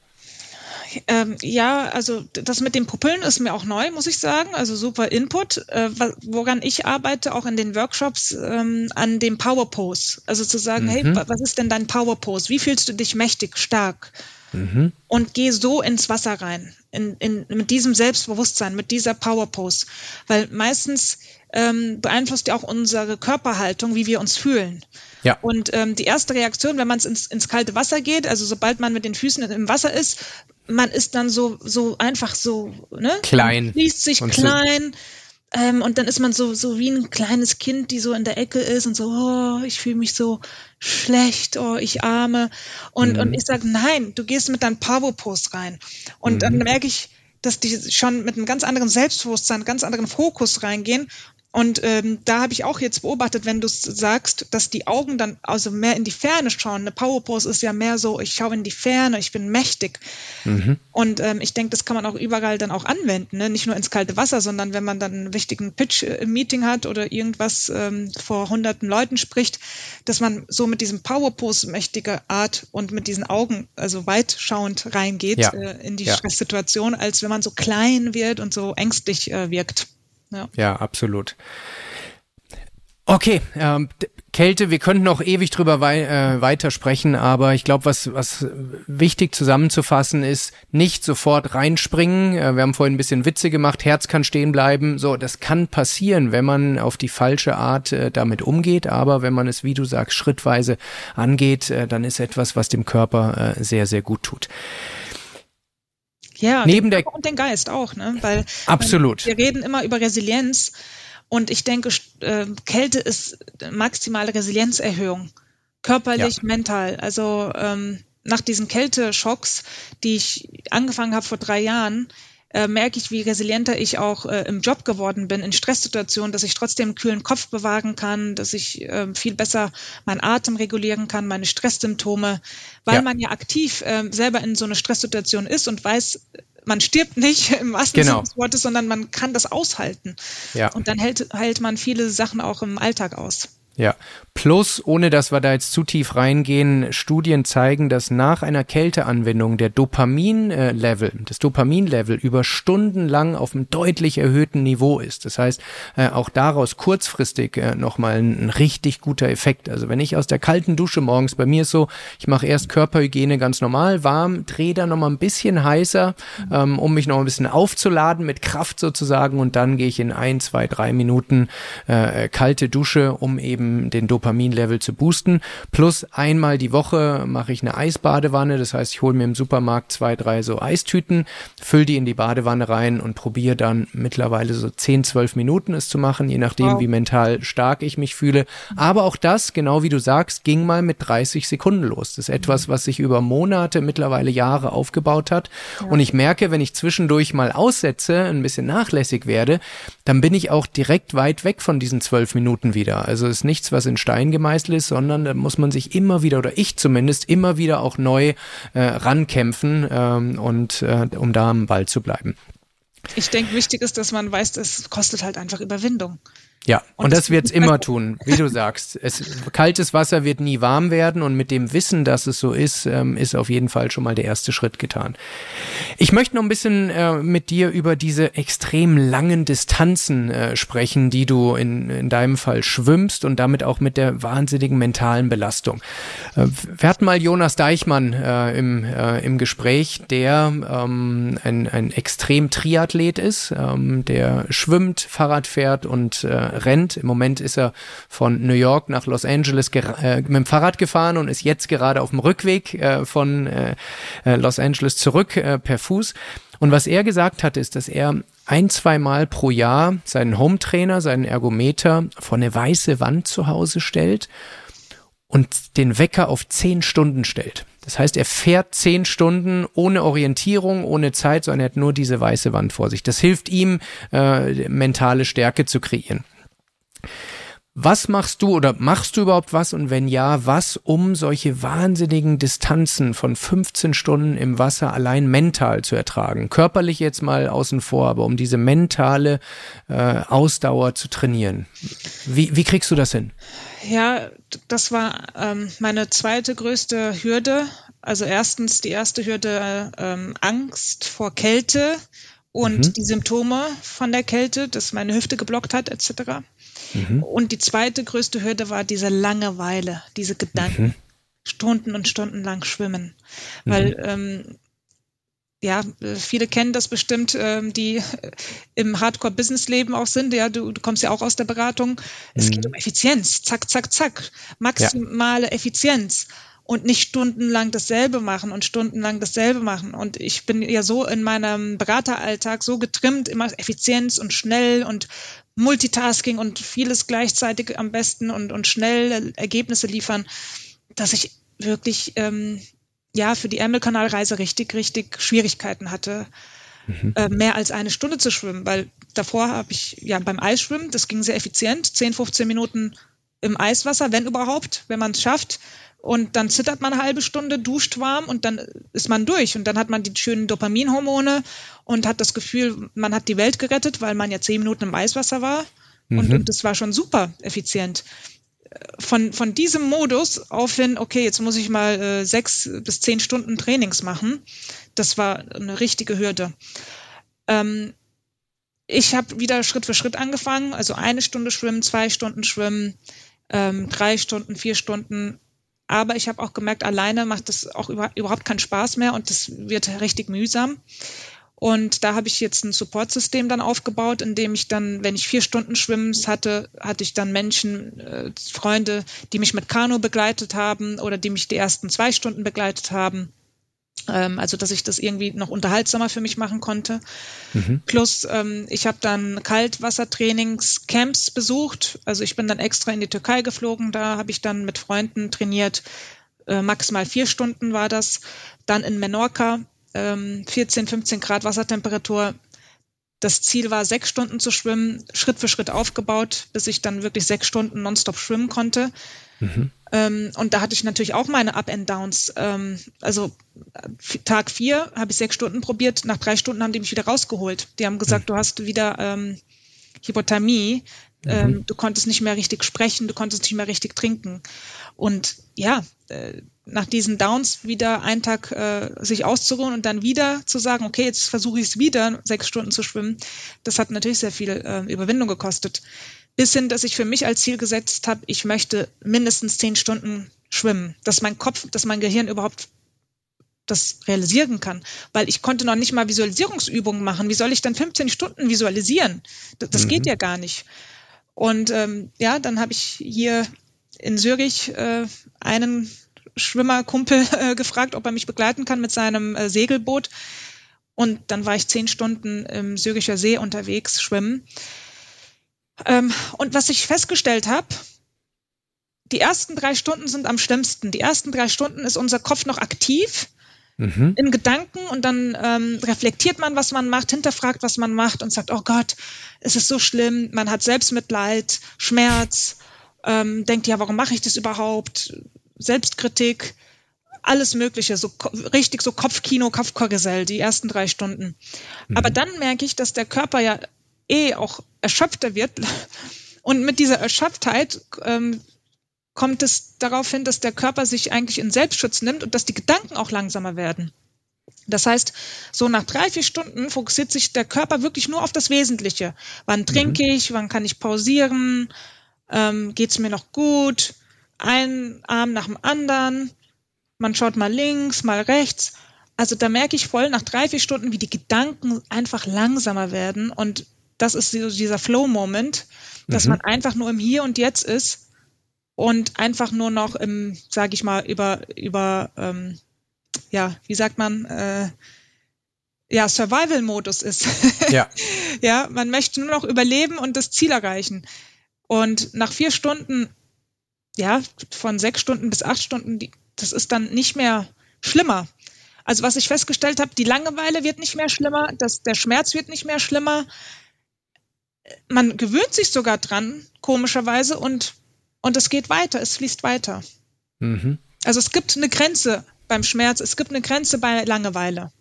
Ähm, ja, also das mit den Pupillen ist mir auch neu, muss ich sagen. Also super Input. Äh, woran ich arbeite, auch in den Workshops, ähm, an dem Power Pose. Also zu sagen, mhm. hey, was ist denn dein Power Pose? Wie fühlst du dich mächtig, stark? Mhm. Und geh so ins Wasser rein, in, in, mit diesem Selbstbewusstsein, mit dieser Power Pose. Weil meistens ähm, beeinflusst ja auch unsere Körperhaltung, wie wir uns fühlen. Ja. Und ähm, die erste Reaktion, wenn man ins, ins kalte Wasser geht, also sobald man mit den Füßen im Wasser ist, man ist dann so, so einfach so, ne? Klein. Man schließt sich und klein. So ähm, und dann ist man so, so wie ein kleines Kind, die so in der Ecke ist und so, oh, ich fühle mich so schlecht, oh, ich arme. Und, mhm. und ich sage, nein, du gehst mit deinem Power-Post rein. Und mhm. dann merke ich, dass die schon mit einem ganz anderen Selbstbewusstsein, ganz anderen Fokus reingehen und ähm, da habe ich auch jetzt beobachtet, wenn du sagst, dass die Augen dann also mehr in die Ferne schauen. Eine Powerpose ist ja mehr so, ich schaue in die Ferne, ich bin mächtig. Mhm. Und ähm, ich denke, das kann man auch überall dann auch anwenden, ne? nicht nur ins kalte Wasser, sondern wenn man dann einen wichtigen Pitch äh, im Meeting hat oder irgendwas ähm, vor hunderten Leuten spricht, dass man so mit diesem Powerpose mächtiger Art und mit diesen Augen also weit schauend reingeht ja. äh, in die ja. Stresssituation, als wenn man so klein wird und so ängstlich äh, wirkt. Ja, ja absolut. Okay, ähm, Kälte, wir könnten noch ewig drüber wei äh, weitersprechen, aber ich glaube, was, was wichtig zusammenzufassen ist, nicht sofort reinspringen. Äh, wir haben vorhin ein bisschen Witze gemacht, Herz kann stehen bleiben. So, das kann passieren, wenn man auf die falsche Art äh, damit umgeht, aber wenn man es, wie du sagst, schrittweise angeht, äh, dann ist etwas, was dem Körper äh, sehr, sehr gut tut. Ja, neben der und den Geist auch, ne? Weil absolut. Wir reden immer über Resilienz und ich denke, äh, Kälte ist maximale Resilienzerhöhung, körperlich, ja. mental. Also ähm, nach diesen Kälteschocks, die ich angefangen habe vor drei Jahren, äh, merke ich, wie resilienter ich auch äh, im Job geworden bin, in Stresssituationen, dass ich trotzdem einen kühlen Kopf bewahren kann, dass ich äh, viel besser meinen Atem regulieren kann, meine Stresssymptome, weil ja. man ja aktiv äh, selber in so einer Stresssituation ist und weiß, man stirbt nicht im wahrsten genau. Sinne des Wortes, sondern man kann das aushalten. Ja. Und dann hält, hält man viele Sachen auch im Alltag aus. Ja, plus, ohne dass wir da jetzt zu tief reingehen, Studien zeigen, dass nach einer Kälteanwendung der Dopamin-Level, das Dopamin-Level über Stunden lang auf einem deutlich erhöhten Niveau ist. Das heißt, äh, auch daraus kurzfristig äh, nochmal ein, richtig guter Effekt. Also wenn ich aus der kalten Dusche morgens, bei mir ist so, ich mache erst Körperhygiene ganz normal, warm, drehe dann nochmal ein bisschen heißer, ähm, um mich noch ein bisschen aufzuladen mit Kraft sozusagen und dann gehe ich in ein, zwei, drei Minuten äh, kalte Dusche, um eben eben den Dopaminlevel zu boosten. Plus einmal die Woche mache ich eine Eisbadewanne. Das heißt, ich hole mir im Supermarkt zwei, drei so Eistüten, fülle die in die Badewanne rein und probiere dann mittlerweile so 10, 12 Minuten es zu machen, je nachdem, wow. wie mental stark ich mich fühle. Aber auch das, genau wie du sagst, ging mal mit 30 Sekunden los. Das ist etwas, was sich über Monate, mittlerweile Jahre aufgebaut hat. Ja. Und ich merke, wenn ich zwischendurch mal aussetze, ein bisschen nachlässig werde, dann bin ich auch direkt weit weg von diesen zwölf Minuten wieder. Also es ist nichts, was in Stein gemeißelt ist, sondern da muss man sich immer wieder, oder ich zumindest, immer wieder auch neu äh, rankämpfen ähm, und äh, um da am Ball zu bleiben. Ich denke, wichtig ist, dass man weiß, es kostet halt einfach Überwindung. Ja, und, und das wird's immer tun, wie du sagst. Es, kaltes Wasser wird nie warm werden und mit dem Wissen, dass es so ist, ähm, ist auf jeden Fall schon mal der erste Schritt getan. Ich möchte noch ein bisschen äh, mit dir über diese extrem langen Distanzen äh, sprechen, die du in, in deinem Fall schwimmst und damit auch mit der wahnsinnigen mentalen Belastung. Äh, wir hatten mal Jonas Deichmann äh, im, äh, im Gespräch, der ähm, ein, ein extrem Triathlet ist, ähm, der schwimmt, Fahrrad fährt und äh, rennt. Im Moment ist er von New York nach Los Angeles mit dem Fahrrad gefahren und ist jetzt gerade auf dem Rückweg von Los Angeles zurück per Fuß. Und was er gesagt hat, ist, dass er ein, zwei Mal pro Jahr seinen Hometrainer, seinen Ergometer vor eine weiße Wand zu Hause stellt und den Wecker auf zehn Stunden stellt. Das heißt, er fährt zehn Stunden ohne Orientierung, ohne Zeit, sondern er hat nur diese weiße Wand vor sich. Das hilft ihm, äh, mentale Stärke zu kreieren. Was machst du oder machst du überhaupt was und wenn ja, was, um solche wahnsinnigen Distanzen von 15 Stunden im Wasser allein mental zu ertragen? Körperlich jetzt mal außen vor, aber um diese mentale äh, Ausdauer zu trainieren. Wie, wie kriegst du das hin? Ja, das war ähm, meine zweite größte Hürde. Also erstens die erste Hürde ähm, Angst vor Kälte und mhm. die Symptome von der Kälte, dass meine Hüfte geblockt hat etc. Mhm. Und die zweite größte Hürde war diese Langeweile, diese Gedanken. Mhm. Stunden und Stunden lang schwimmen. Weil, mhm. ähm, ja, viele kennen das bestimmt, ähm, die im Hardcore-Business-Leben auch sind. Ja, du, du kommst ja auch aus der Beratung. Es geht mhm. um Effizienz. Zack, zack, zack. Maximale ja. Effizienz und nicht stundenlang dasselbe machen und stundenlang dasselbe machen. Und ich bin ja so in meinem Berateralltag so getrimmt, immer Effizienz und schnell und Multitasking und vieles gleichzeitig am besten und, und schnell Ergebnisse liefern, dass ich wirklich ähm, ja für die Ärmelkanalreise richtig, richtig Schwierigkeiten hatte, mhm. äh, mehr als eine Stunde zu schwimmen, weil davor habe ich ja beim Eisschwimmen, das ging sehr effizient, 10, 15 Minuten im Eiswasser, wenn überhaupt, wenn man es schafft. Und dann zittert man eine halbe Stunde, duscht warm und dann ist man durch. Und dann hat man die schönen Dopaminhormone und hat das Gefühl, man hat die Welt gerettet, weil man ja zehn Minuten im Eiswasser war. Mhm. Und, und das war schon super effizient. Von, von diesem Modus auf hin, okay, jetzt muss ich mal äh, sechs bis zehn Stunden Trainings machen. Das war eine richtige Hürde. Ähm, ich habe wieder Schritt für Schritt angefangen, also eine Stunde schwimmen, zwei Stunden schwimmen, ähm, drei Stunden, vier Stunden aber ich habe auch gemerkt, alleine macht das auch überhaupt keinen Spaß mehr und das wird richtig mühsam. Und da habe ich jetzt ein Supportsystem dann aufgebaut, in dem ich dann, wenn ich vier Stunden Schwimmens hatte, hatte ich dann Menschen, äh, Freunde, die mich mit Kanu begleitet haben oder die mich die ersten zwei Stunden begleitet haben. Ähm, also dass ich das irgendwie noch unterhaltsamer für mich machen konnte. Mhm. Plus ähm, ich habe dann Kaltwassertrainingscamps besucht. Also ich bin dann extra in die Türkei geflogen. Da habe ich dann mit Freunden trainiert. Äh, maximal vier Stunden war das. Dann in Menorca, ähm, 14, 15 Grad Wassertemperatur. Das Ziel war, sechs Stunden zu schwimmen, Schritt für Schritt aufgebaut, bis ich dann wirklich sechs Stunden nonstop schwimmen konnte. Mhm. Ähm, und da hatte ich natürlich auch meine Up and Downs. Ähm, also Tag vier habe ich sechs Stunden probiert, nach drei Stunden haben die mich wieder rausgeholt. Die haben gesagt, mhm. du hast wieder ähm, Hypothermie, mhm. du konntest nicht mehr richtig sprechen, du konntest nicht mehr richtig trinken. Und ja, äh, nach diesen Downs wieder einen Tag äh, sich auszuruhen und dann wieder zu sagen, okay, jetzt versuche ich es wieder, sechs Stunden zu schwimmen, das hat natürlich sehr viel äh, Überwindung gekostet. Bis hin, dass ich für mich als Ziel gesetzt habe, ich möchte mindestens zehn Stunden schwimmen, dass mein Kopf, dass mein Gehirn überhaupt das realisieren kann, weil ich konnte noch nicht mal Visualisierungsübungen machen. Wie soll ich dann 15 Stunden visualisieren? Das, das mhm. geht ja gar nicht. Und ähm, ja, dann habe ich hier in Zürich äh, einen Schwimmerkumpel äh, gefragt, ob er mich begleiten kann mit seinem äh, Segelboot. Und dann war ich zehn Stunden im Züricher See unterwegs schwimmen. Ähm, und was ich festgestellt habe, die ersten drei Stunden sind am schlimmsten. Die ersten drei Stunden ist unser Kopf noch aktiv mhm. in Gedanken und dann ähm, reflektiert man, was man macht, hinterfragt, was man macht und sagt, oh Gott, es ist so schlimm, man hat Selbstmitleid, Schmerz, ähm, denkt, ja, warum mache ich das überhaupt? Selbstkritik, alles Mögliche, so richtig so Kopfkino, Kopfkarussell, die ersten drei Stunden. Mhm. Aber dann merke ich, dass der Körper ja eh auch erschöpfter wird. Und mit dieser Erschöpftheit ähm, kommt es darauf hin, dass der Körper sich eigentlich in Selbstschutz nimmt und dass die Gedanken auch langsamer werden. Das heißt, so nach drei, vier Stunden fokussiert sich der Körper wirklich nur auf das Wesentliche. Wann trinke mhm. ich, wann kann ich pausieren, ähm, geht es mir noch gut, ein Arm nach dem anderen, man schaut mal links, mal rechts. Also da merke ich voll nach drei, vier Stunden, wie die Gedanken einfach langsamer werden. Und das ist so dieser Flow-Moment, dass mhm. man einfach nur im Hier und Jetzt ist und einfach nur noch im, sage ich mal, über, über ähm, ja, wie sagt man, äh, ja, Survival-Modus ist. Ja. ja, man möchte nur noch überleben und das Ziel erreichen. Und nach vier Stunden ja, von sechs Stunden bis acht Stunden, die, das ist dann nicht mehr schlimmer. Also was ich festgestellt habe, die Langeweile wird nicht mehr schlimmer, das, der Schmerz wird nicht mehr schlimmer. Man gewöhnt sich sogar dran, komischerweise, und, und es geht weiter, es fließt weiter. Mhm. Also es gibt eine Grenze beim Schmerz, es gibt eine Grenze bei Langeweile.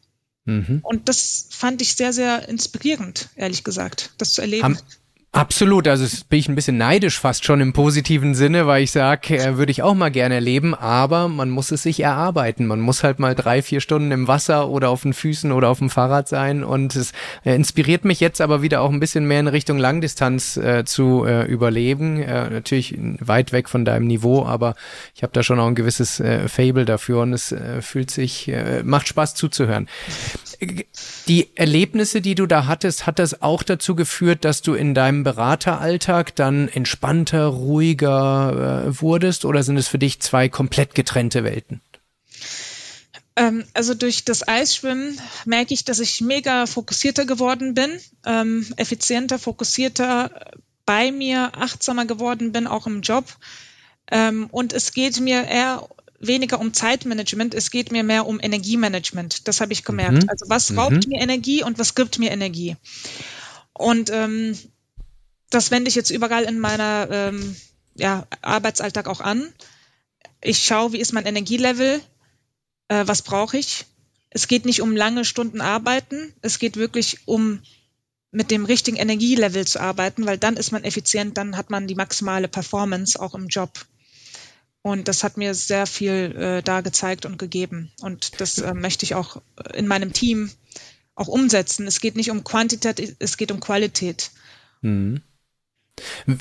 Mhm. Und das fand ich sehr, sehr inspirierend, ehrlich gesagt, das zu erleben. Haben, Absolut, also bin ich ein bisschen neidisch fast schon im positiven Sinne, weil ich sage, äh, würde ich auch mal gerne erleben, aber man muss es sich erarbeiten. Man muss halt mal drei, vier Stunden im Wasser oder auf den Füßen oder auf dem Fahrrad sein und es äh, inspiriert mich jetzt aber wieder auch ein bisschen mehr in Richtung Langdistanz äh, zu äh, überleben. Natürlich weit weg von deinem Niveau, aber ich habe da schon auch ein gewisses Fable dafür und es fühlt sich, macht Spaß zuzuhören. Die Erlebnisse, die du da hattest, hat das auch dazu geführt, dass du in deinem Berateralltag dann entspannter, ruhiger äh, wurdest oder sind es für dich zwei komplett getrennte Welten? Ähm, also durch das Eisschwimmen merke ich, dass ich mega fokussierter geworden bin, ähm, effizienter, fokussierter bei mir, achtsamer geworden bin, auch im Job. Ähm, und es geht mir eher weniger um Zeitmanagement, es geht mir mehr um Energiemanagement. Das habe ich gemerkt. Mhm. Also was raubt mhm. mir Energie und was gibt mir Energie? Und ähm, das wende ich jetzt überall in meiner ähm, ja, Arbeitsalltag auch an. Ich schaue, wie ist mein Energielevel, äh, was brauche ich. Es geht nicht um lange Stunden arbeiten, es geht wirklich um mit dem richtigen Energielevel zu arbeiten, weil dann ist man effizient, dann hat man die maximale Performance auch im Job. Und das hat mir sehr viel äh, da gezeigt und gegeben. Und das äh, möchte ich auch in meinem Team auch umsetzen. Es geht nicht um Quantität, es geht um Qualität. Mhm.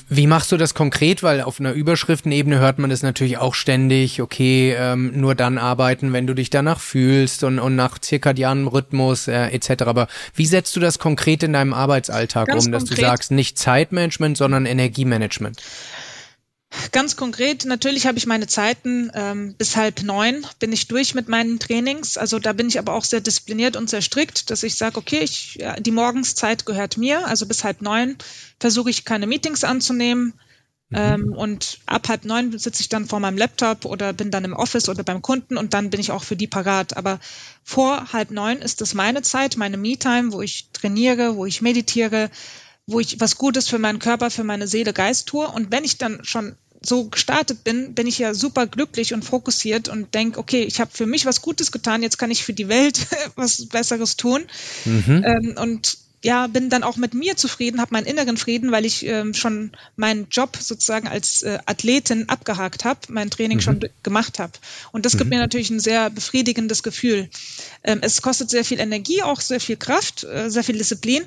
Wie machst du das konkret? Weil auf einer Überschriftenebene hört man das natürlich auch ständig, okay, ähm, nur dann arbeiten, wenn du dich danach fühlst und, und nach zirkadianem Rhythmus äh, etc. Aber wie setzt du das konkret in deinem Arbeitsalltag Ganz um, dass konkret. du sagst, nicht Zeitmanagement, sondern Energiemanagement? Ganz konkret, natürlich habe ich meine Zeiten. Ähm, bis halb neun bin ich durch mit meinen Trainings. Also da bin ich aber auch sehr diszipliniert und sehr strikt, dass ich sage, okay, ich, ja, die Morgenszeit gehört mir. Also bis halb neun versuche ich keine Meetings anzunehmen. Mhm. Ähm, und ab halb neun sitze ich dann vor meinem Laptop oder bin dann im Office oder beim Kunden und dann bin ich auch für die parat. Aber vor halb neun ist es meine Zeit, meine Me-Time, wo ich trainiere, wo ich meditiere, wo ich was Gutes für meinen Körper, für meine Seele, Geist tue. Und wenn ich dann schon so gestartet bin, bin ich ja super glücklich und fokussiert und denke, okay, ich habe für mich was Gutes getan, jetzt kann ich für die Welt was Besseres tun. Mhm. Ähm, und ja, bin dann auch mit mir zufrieden, habe meinen inneren Frieden, weil ich ähm, schon meinen Job sozusagen als äh, Athletin abgehakt habe, mein Training mhm. schon gemacht habe. Und das gibt mhm. mir natürlich ein sehr befriedigendes Gefühl. Ähm, es kostet sehr viel Energie, auch sehr viel Kraft, äh, sehr viel Disziplin.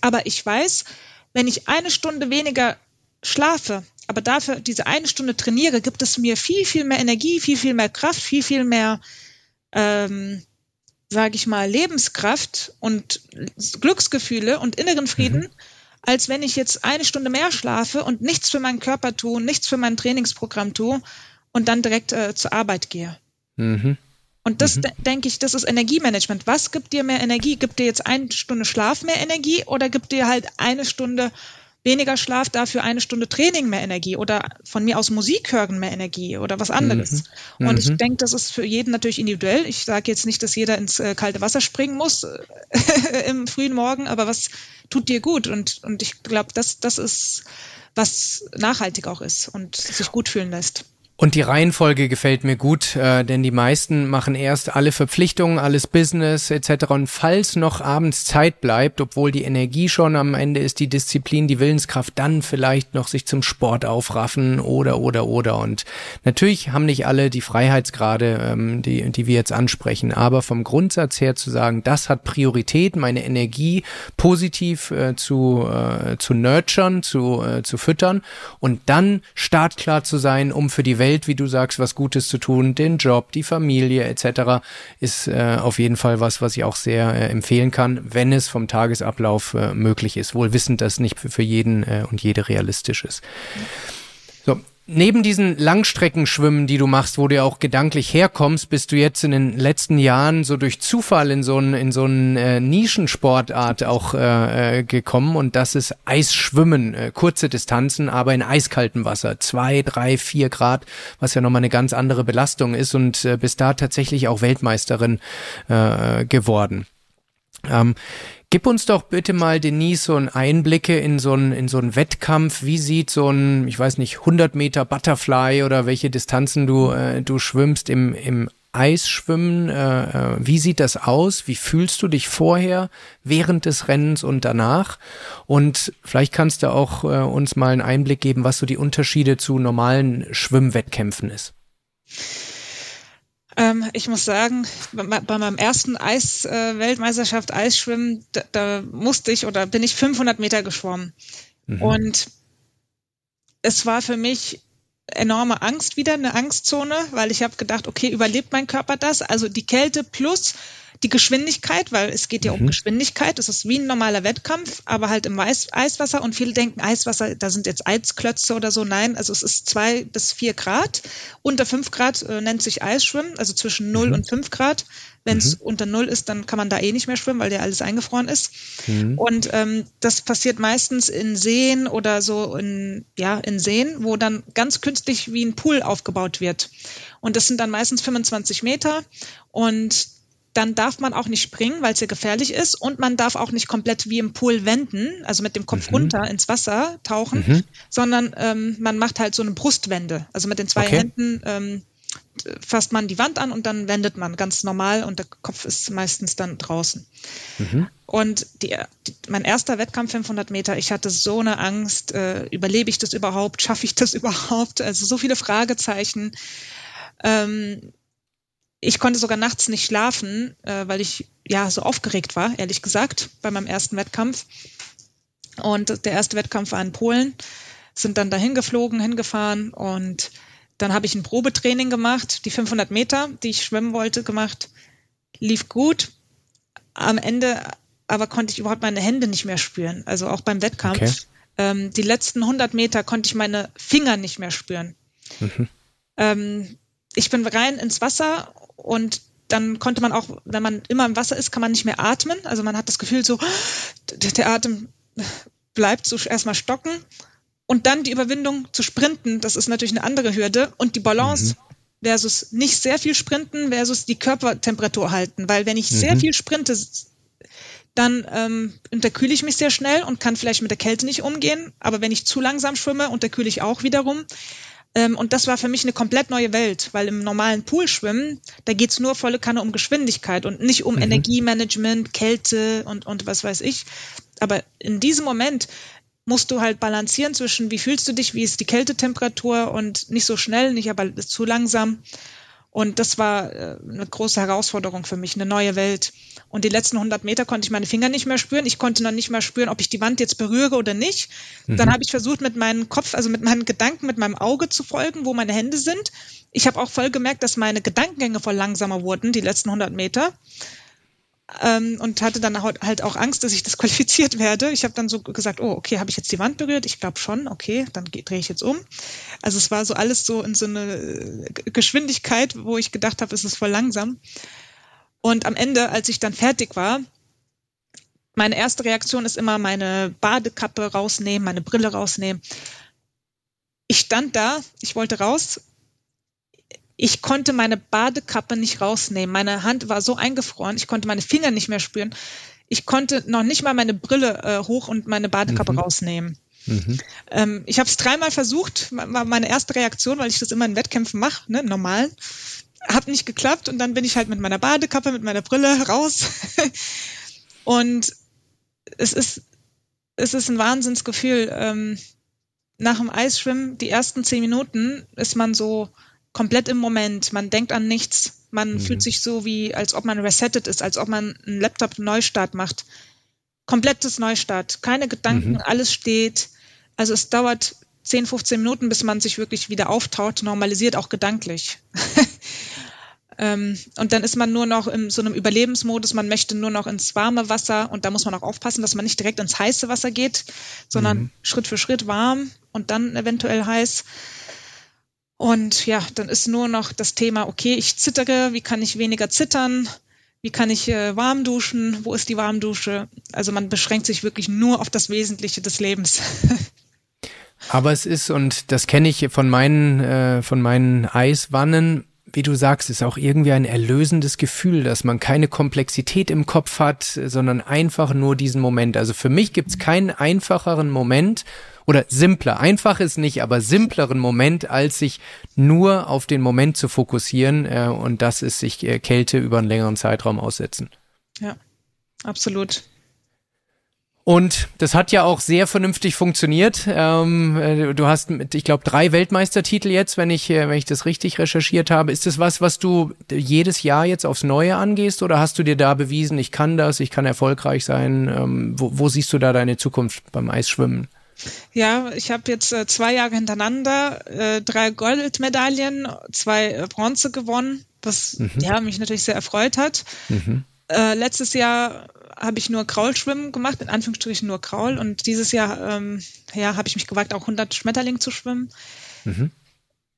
Aber ich weiß, wenn ich eine Stunde weniger schlafe, aber dafür diese eine Stunde trainiere, gibt es mir viel, viel mehr Energie, viel, viel mehr Kraft, viel, viel mehr, ähm, sage ich mal, Lebenskraft und Glücksgefühle und inneren Frieden, mhm. als wenn ich jetzt eine Stunde mehr schlafe und nichts für meinen Körper tue, nichts für mein Trainingsprogramm tue und dann direkt äh, zur Arbeit gehe. Mhm. Und das mhm. de denke ich, das ist Energiemanagement. Was gibt dir mehr Energie? Gibt dir jetzt eine Stunde Schlaf mehr Energie oder gibt dir halt eine Stunde weniger Schlaf, dafür eine Stunde Training mehr Energie oder von mir aus Musik hören mehr Energie oder was anderes. Mhm. Und ich mhm. denke, das ist für jeden natürlich individuell. Ich sage jetzt nicht, dass jeder ins äh, kalte Wasser springen muss im frühen Morgen, aber was tut dir gut? Und, und ich glaube, das, das ist, was nachhaltig auch ist und sich gut fühlen lässt. Und die Reihenfolge gefällt mir gut, äh, denn die meisten machen erst alle Verpflichtungen, alles Business etc. Und falls noch abends Zeit bleibt, obwohl die Energie schon am Ende ist, die Disziplin, die Willenskraft, dann vielleicht noch sich zum Sport aufraffen oder oder oder. Und natürlich haben nicht alle die Freiheitsgrade, ähm, die, die wir jetzt ansprechen, aber vom Grundsatz her zu sagen, das hat Priorität, meine Energie positiv äh, zu, äh, zu nurturen, zu, äh, zu füttern und dann startklar zu sein, um für die Welt Welt, wie du sagst, was Gutes zu tun, den Job, die Familie etc. ist äh, auf jeden Fall was, was ich auch sehr äh, empfehlen kann, wenn es vom Tagesablauf äh, möglich ist. Wohl wissend, dass nicht für, für jeden äh, und jede realistisch ist. So, Neben diesen Langstreckenschwimmen, die du machst, wo du ja auch gedanklich herkommst, bist du jetzt in den letzten Jahren so durch Zufall in so einen in so einen äh, Nischensportart auch äh, äh, gekommen und das ist Eisschwimmen, äh, kurze Distanzen, aber in eiskaltem Wasser, zwei, drei, vier Grad, was ja nochmal eine ganz andere Belastung ist und äh, bist da tatsächlich auch Weltmeisterin äh, geworden. Ähm, Gib uns doch bitte mal, Denise, so einen Einblicke in so einen, in so einen Wettkampf. Wie sieht so ein, ich weiß nicht, 100 Meter Butterfly oder welche Distanzen du, äh, du schwimmst im, im Eisschwimmen? Äh, äh, wie sieht das aus? Wie fühlst du dich vorher, während des Rennens und danach? Und vielleicht kannst du auch äh, uns mal einen Einblick geben, was so die Unterschiede zu normalen Schwimmwettkämpfen ist. Ähm, ich muss sagen, bei, bei meinem ersten Eis-Weltmeisterschaft äh, Eisschwimmen, da, da, musste ich oder bin ich 500 Meter geschwommen. Mhm. Und es war für mich enorme Angst wieder, eine Angstzone, weil ich habe gedacht, okay, überlebt mein Körper das? Also die Kälte plus die Geschwindigkeit, weil es geht ja mhm. um Geschwindigkeit. Es ist wie ein normaler Wettkampf, aber halt im Eis Eiswasser. Und viele denken, Eiswasser, da sind jetzt Eisklötze oder so. Nein, also es ist zwei bis vier Grad. Unter fünf Grad äh, nennt sich Eisschwimmen, also zwischen null mhm. und fünf Grad. Wenn es mhm. unter null ist, dann kann man da eh nicht mehr schwimmen, weil ja alles eingefroren ist. Mhm. Und ähm, das passiert meistens in Seen oder so in, ja, in Seen, wo dann ganz künstlich wie ein Pool aufgebaut wird. Und das sind dann meistens 25 Meter. Und dann darf man auch nicht springen, weil es ja gefährlich ist und man darf auch nicht komplett wie im Pool wenden, also mit dem Kopf mhm. runter ins Wasser tauchen, mhm. sondern ähm, man macht halt so eine Brustwende. Also mit den zwei okay. Händen ähm, fasst man die Wand an und dann wendet man ganz normal und der Kopf ist meistens dann draußen. Mhm. Und die, die, mein erster Wettkampf 500 Meter, ich hatte so eine Angst, äh, überlebe ich das überhaupt, schaffe ich das überhaupt? Also so viele Fragezeichen. Ähm, ich konnte sogar nachts nicht schlafen, äh, weil ich ja so aufgeregt war, ehrlich gesagt, bei meinem ersten Wettkampf. Und der erste Wettkampf war in Polen, sind dann dahin geflogen, hingefahren und dann habe ich ein Probetraining gemacht, die 500 Meter, die ich schwimmen wollte, gemacht. Lief gut. Am Ende aber konnte ich überhaupt meine Hände nicht mehr spüren. Also auch beim Wettkampf. Okay. Ähm, die letzten 100 Meter konnte ich meine Finger nicht mehr spüren. Mhm. Ähm, ich bin rein ins Wasser und dann konnte man auch, wenn man immer im Wasser ist, kann man nicht mehr atmen. Also man hat das Gefühl so, der Atem bleibt so erstmal stocken. Und dann die Überwindung zu sprinten, das ist natürlich eine andere Hürde. Und die Balance mhm. versus nicht sehr viel sprinten versus die Körpertemperatur halten. Weil wenn ich mhm. sehr viel sprinte, dann ähm, unterkühle ich mich sehr schnell und kann vielleicht mit der Kälte nicht umgehen. Aber wenn ich zu langsam schwimme, unterkühle ich auch wiederum. Ähm, und das war für mich eine komplett neue Welt, weil im normalen Poolschwimmen, da geht's nur volle Kanne um Geschwindigkeit und nicht um mhm. Energiemanagement, Kälte und, und was weiß ich. Aber in diesem Moment musst du halt balancieren zwischen, wie fühlst du dich, wie ist die Kältetemperatur und nicht so schnell, nicht aber zu langsam. Und das war äh, eine große Herausforderung für mich, eine neue Welt. Und die letzten 100 Meter konnte ich meine Finger nicht mehr spüren. Ich konnte noch nicht mehr spüren, ob ich die Wand jetzt berühre oder nicht. Mhm. Dann habe ich versucht, mit meinem Kopf, also mit meinen Gedanken, mit meinem Auge zu folgen, wo meine Hände sind. Ich habe auch voll gemerkt, dass meine Gedankengänge voll langsamer wurden, die letzten 100 Meter ähm, und hatte dann halt auch Angst, dass ich disqualifiziert werde. Ich habe dann so gesagt, oh, okay, habe ich jetzt die Wand berührt? Ich glaube schon, okay, dann drehe ich jetzt um. Also es war so alles so in so eine äh, Geschwindigkeit, wo ich gedacht habe, es ist voll langsam. Und am Ende, als ich dann fertig war, meine erste Reaktion ist immer meine Badekappe rausnehmen, meine Brille rausnehmen. Ich stand da, ich wollte raus ich konnte meine Badekappe nicht rausnehmen. Meine Hand war so eingefroren, ich konnte meine Finger nicht mehr spüren. Ich konnte noch nicht mal meine Brille äh, hoch und meine Badekappe mhm. rausnehmen. Mhm. Ähm, ich habe es dreimal versucht, war meine erste Reaktion, weil ich das immer in Wettkämpfen mache, ne, normal. Hat nicht geklappt und dann bin ich halt mit meiner Badekappe, mit meiner Brille raus. und es ist, es ist ein Wahnsinnsgefühl. Ähm, nach dem Eisschwimmen, die ersten zehn Minuten ist man so, komplett im Moment. Man denkt an nichts. Man mhm. fühlt sich so wie, als ob man resettet ist, als ob man einen Laptop Neustart macht. Komplettes Neustart. Keine Gedanken, mhm. alles steht. Also es dauert 10, 15 Minuten, bis man sich wirklich wieder auftaut, normalisiert auch gedanklich. ähm, und dann ist man nur noch in so einem Überlebensmodus, man möchte nur noch ins warme Wasser und da muss man auch aufpassen, dass man nicht direkt ins heiße Wasser geht, sondern mhm. Schritt für Schritt warm und dann eventuell heiß. Und ja, dann ist nur noch das Thema, okay, ich zittere, wie kann ich weniger zittern? Wie kann ich äh, warm duschen? Wo ist die Warmdusche? Also man beschränkt sich wirklich nur auf das Wesentliche des Lebens. Aber es ist, und das kenne ich von meinen, äh, von meinen Eiswannen, wie du sagst, ist auch irgendwie ein erlösendes Gefühl, dass man keine Komplexität im Kopf hat, sondern einfach nur diesen Moment. Also für mich gibt es keinen einfacheren Moment, oder simpler, einfach ist nicht, aber simpleren Moment, als sich nur auf den Moment zu fokussieren äh, und das ist sich äh, Kälte über einen längeren Zeitraum aussetzen. Ja, absolut. Und das hat ja auch sehr vernünftig funktioniert. Ähm, äh, du hast, mit, ich glaube, drei Weltmeistertitel jetzt, wenn ich, äh, wenn ich das richtig recherchiert habe. Ist das was, was du jedes Jahr jetzt aufs Neue angehst oder hast du dir da bewiesen, ich kann das, ich kann erfolgreich sein? Ähm, wo, wo siehst du da deine Zukunft beim Eisschwimmen? Ja, ich habe jetzt äh, zwei Jahre hintereinander äh, drei Goldmedaillen, zwei äh, Bronze gewonnen, was mhm. ja, mich natürlich sehr erfreut hat. Mhm. Äh, letztes Jahr habe ich nur Kraulschwimmen gemacht, in Anführungsstrichen nur Kraul. Und dieses Jahr ähm, ja, habe ich mich gewagt, auch 100 Schmetterlinge zu schwimmen. Mhm.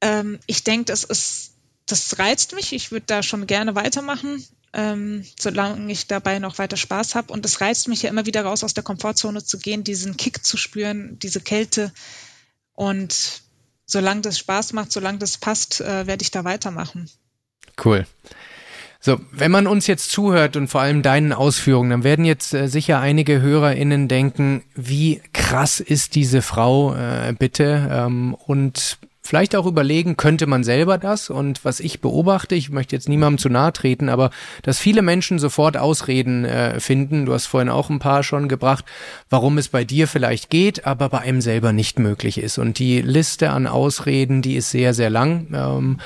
Ähm, ich denke, das ist, das reizt mich. Ich würde da schon gerne weitermachen ähm, solange ich dabei noch weiter Spaß habe. Und es reizt mich ja immer wieder raus, aus der Komfortzone zu gehen, diesen Kick zu spüren, diese Kälte. Und solange das Spaß macht, solange das passt, äh, werde ich da weitermachen. Cool. So, wenn man uns jetzt zuhört und vor allem deinen Ausführungen, dann werden jetzt äh, sicher einige HörerInnen denken, wie krass ist diese Frau äh, bitte? Ähm, und vielleicht auch überlegen, könnte man selber das? Und was ich beobachte, ich möchte jetzt niemandem zu nahe treten, aber dass viele Menschen sofort Ausreden äh, finden, du hast vorhin auch ein paar schon gebracht, warum es bei dir vielleicht geht, aber bei einem selber nicht möglich ist. Und die Liste an Ausreden, die ist sehr, sehr lang. Ähm,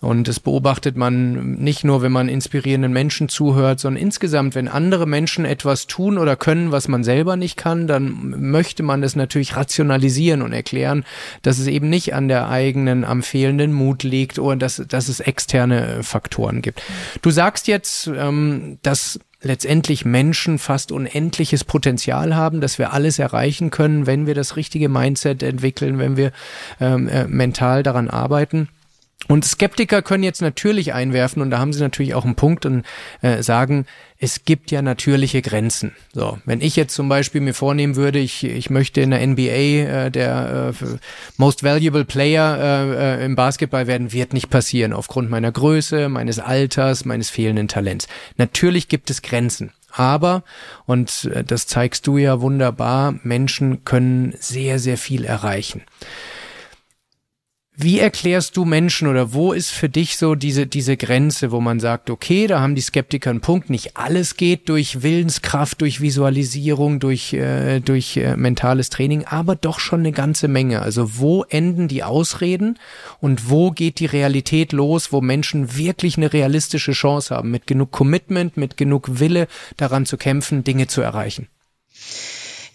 und das beobachtet man nicht nur, wenn man inspirierenden Menschen zuhört, sondern insgesamt, wenn andere Menschen etwas tun oder können, was man selber nicht kann, dann möchte man das natürlich rationalisieren und erklären, dass es eben nicht an der eigenen, am fehlenden Mut liegt oder dass, dass es externe Faktoren gibt. Du sagst jetzt, ähm, dass letztendlich Menschen fast unendliches Potenzial haben, dass wir alles erreichen können, wenn wir das richtige Mindset entwickeln, wenn wir ähm, äh, mental daran arbeiten. Und Skeptiker können jetzt natürlich einwerfen, und da haben sie natürlich auch einen Punkt und äh, sagen, es gibt ja natürliche Grenzen. So, wenn ich jetzt zum Beispiel mir vornehmen würde, ich, ich möchte in der NBA äh, der äh, Most Valuable Player äh, äh, im Basketball werden, wird nicht passieren, aufgrund meiner Größe, meines Alters, meines fehlenden Talents. Natürlich gibt es Grenzen. Aber, und äh, das zeigst du ja wunderbar, Menschen können sehr, sehr viel erreichen. Wie erklärst du Menschen oder wo ist für dich so diese, diese Grenze, wo man sagt, okay, da haben die Skeptiker einen Punkt, nicht alles geht durch Willenskraft, durch Visualisierung, durch, äh, durch äh, mentales Training, aber doch schon eine ganze Menge. Also wo enden die Ausreden und wo geht die Realität los, wo Menschen wirklich eine realistische Chance haben, mit genug Commitment, mit genug Wille daran zu kämpfen, Dinge zu erreichen?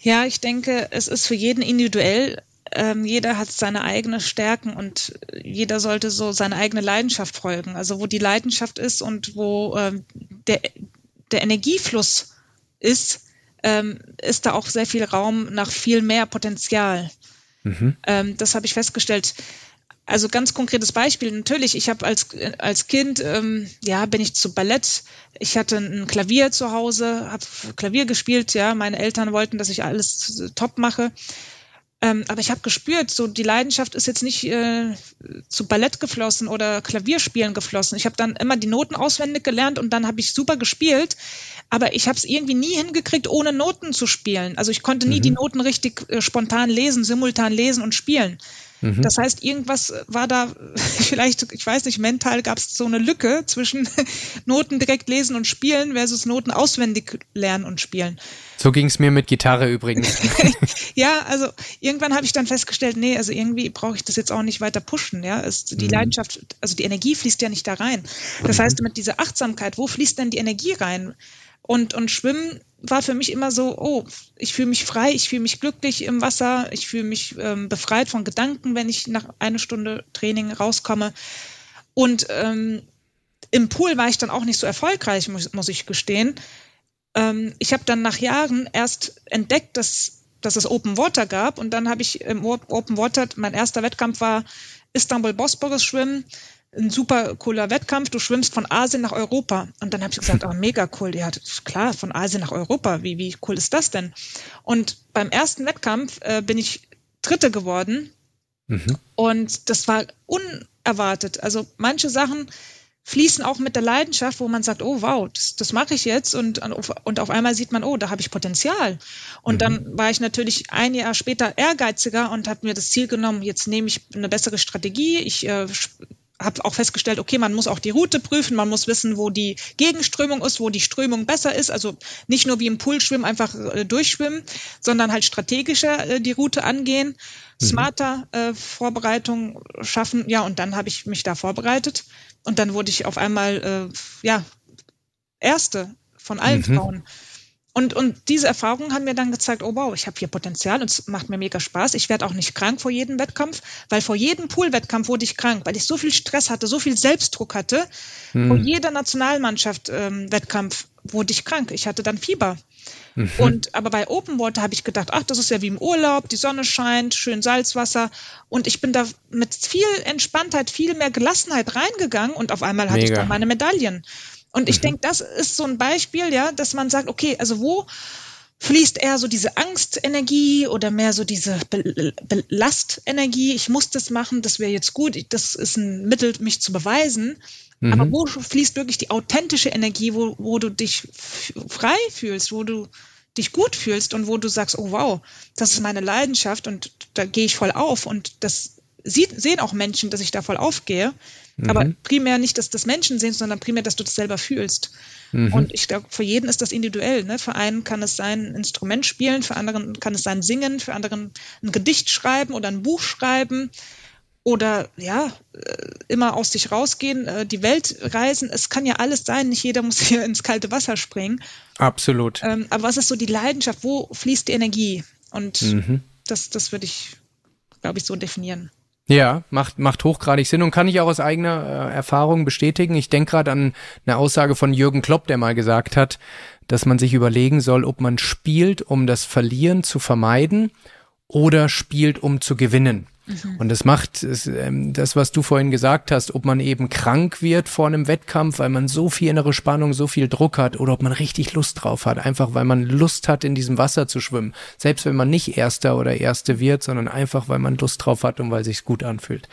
Ja, ich denke, es ist für jeden individuell ähm, jeder hat seine eigenen Stärken und jeder sollte so seine eigene Leidenschaft folgen. Also wo die Leidenschaft ist und wo ähm, der, der Energiefluss ist, ähm, ist da auch sehr viel Raum nach viel mehr Potenzial. Mhm. Ähm, das habe ich festgestellt. Also ganz konkretes Beispiel. Natürlich, ich habe als, als Kind, ähm, ja, bin ich zu Ballett. Ich hatte ein Klavier zu Hause, habe Klavier gespielt. Ja, meine Eltern wollten, dass ich alles top mache. Ähm, aber ich habe gespürt, so die Leidenschaft ist jetzt nicht äh, zu Ballett geflossen oder Klavierspielen geflossen. Ich habe dann immer die Noten auswendig gelernt und dann habe ich super gespielt. Aber ich habe es irgendwie nie hingekriegt, ohne Noten zu spielen. Also ich konnte nie mhm. die Noten richtig äh, spontan lesen, simultan lesen und spielen. Mhm. Das heißt, irgendwas war da, vielleicht, ich weiß nicht, mental gab es so eine Lücke zwischen Noten direkt lesen und spielen versus Noten auswendig lernen und spielen. So ging es mir mit Gitarre übrigens. ja, also irgendwann habe ich dann festgestellt, nee, also irgendwie brauche ich das jetzt auch nicht weiter pushen. Ja, es, die mhm. Leidenschaft, also die Energie fließt ja nicht da rein. Das mhm. heißt, mit dieser Achtsamkeit, wo fließt denn die Energie rein? Und, und Schwimmen war für mich immer so, oh, ich fühle mich frei, ich fühle mich glücklich im Wasser, ich fühle mich ähm, befreit von Gedanken, wenn ich nach einer Stunde Training rauskomme. Und ähm, im Pool war ich dann auch nicht so erfolgreich, muss, muss ich gestehen. Ähm, ich habe dann nach Jahren erst entdeckt, dass, dass es Open Water gab und dann habe ich im Open Water, mein erster Wettkampf war Istanbul Bosporus Schwimmen ein super cooler Wettkampf. Du schwimmst von Asien nach Europa. Und dann habe ich gesagt, oh, mega cool. Ja, klar, von Asien nach Europa. Wie, wie cool ist das denn? Und beim ersten Wettkampf äh, bin ich Dritte geworden. Mhm. Und das war unerwartet. Also manche Sachen fließen auch mit der Leidenschaft, wo man sagt, oh wow, das, das mache ich jetzt und, und auf einmal sieht man, oh, da habe ich Potenzial. Und mhm. dann war ich natürlich ein Jahr später ehrgeiziger und habe mir das Ziel genommen, jetzt nehme ich eine bessere Strategie, ich äh, habe auch festgestellt, okay, man muss auch die Route prüfen, man muss wissen, wo die Gegenströmung ist, wo die Strömung besser ist. Also nicht nur wie im Poolschwimmen einfach äh, durchschwimmen, sondern halt strategischer äh, die Route angehen, mhm. smarter äh, Vorbereitung schaffen. Ja, und dann habe ich mich da vorbereitet und dann wurde ich auf einmal äh, ja erste von allen mhm. Frauen. Und, und diese Erfahrungen haben mir dann gezeigt, oh wow, ich habe hier Potenzial und es macht mir mega Spaß. Ich werde auch nicht krank vor jedem Wettkampf, weil vor jedem Poolwettkampf wurde ich krank, weil ich so viel Stress hatte, so viel Selbstdruck hatte. Hm. Vor jeder Nationalmannschaft ähm, Wettkampf wurde ich krank. Ich hatte dann Fieber. Mhm. Und aber bei Open Water habe ich gedacht, ach, das ist ja wie im Urlaub, die Sonne scheint, schön Salzwasser. Und ich bin da mit viel Entspanntheit, viel mehr Gelassenheit reingegangen und auf einmal hatte Mega. ich dann meine Medaillen. Und ich mhm. denke, das ist so ein Beispiel, ja, dass man sagt, okay, also wo fließt eher so diese Angstenergie oder mehr so diese Belastenergie, ich muss das machen, das wäre jetzt gut, das ist ein Mittel, mich zu beweisen. Mhm. Aber wo fließt wirklich die authentische Energie, wo, wo du dich frei fühlst, wo du dich gut fühlst und wo du sagst, oh wow, das ist meine Leidenschaft und da gehe ich voll auf und das sieht, sehen auch Menschen, dass ich da voll aufgehe. Mhm. Aber primär nicht, dass das Menschen sehen, sondern primär, dass du das selber fühlst. Mhm. Und ich glaube, für jeden ist das individuell. Ne? Für einen kann es sein, ein Instrument spielen, für anderen kann es sein, singen, für anderen ein Gedicht schreiben oder ein Buch schreiben oder ja, äh, immer aus sich rausgehen, äh, die Welt reisen. Es kann ja alles sein, nicht jeder muss hier ins kalte Wasser springen. Absolut. Ähm, aber was ist so die Leidenschaft? Wo fließt die Energie? Und mhm. das, das würde ich, glaube ich, so definieren. Ja, macht, macht hochgradig Sinn und kann ich auch aus eigener äh, Erfahrung bestätigen. Ich denke gerade an eine Aussage von Jürgen Klopp, der mal gesagt hat, dass man sich überlegen soll, ob man spielt, um das Verlieren zu vermeiden oder spielt, um zu gewinnen. Mhm. Und das macht ähm, das, was du vorhin gesagt hast, ob man eben krank wird vor einem Wettkampf, weil man so viel innere Spannung, so viel Druck hat, oder ob man richtig Lust drauf hat, einfach weil man Lust hat, in diesem Wasser zu schwimmen. Selbst wenn man nicht Erster oder Erste wird, sondern einfach, weil man Lust drauf hat und weil sich's gut anfühlt.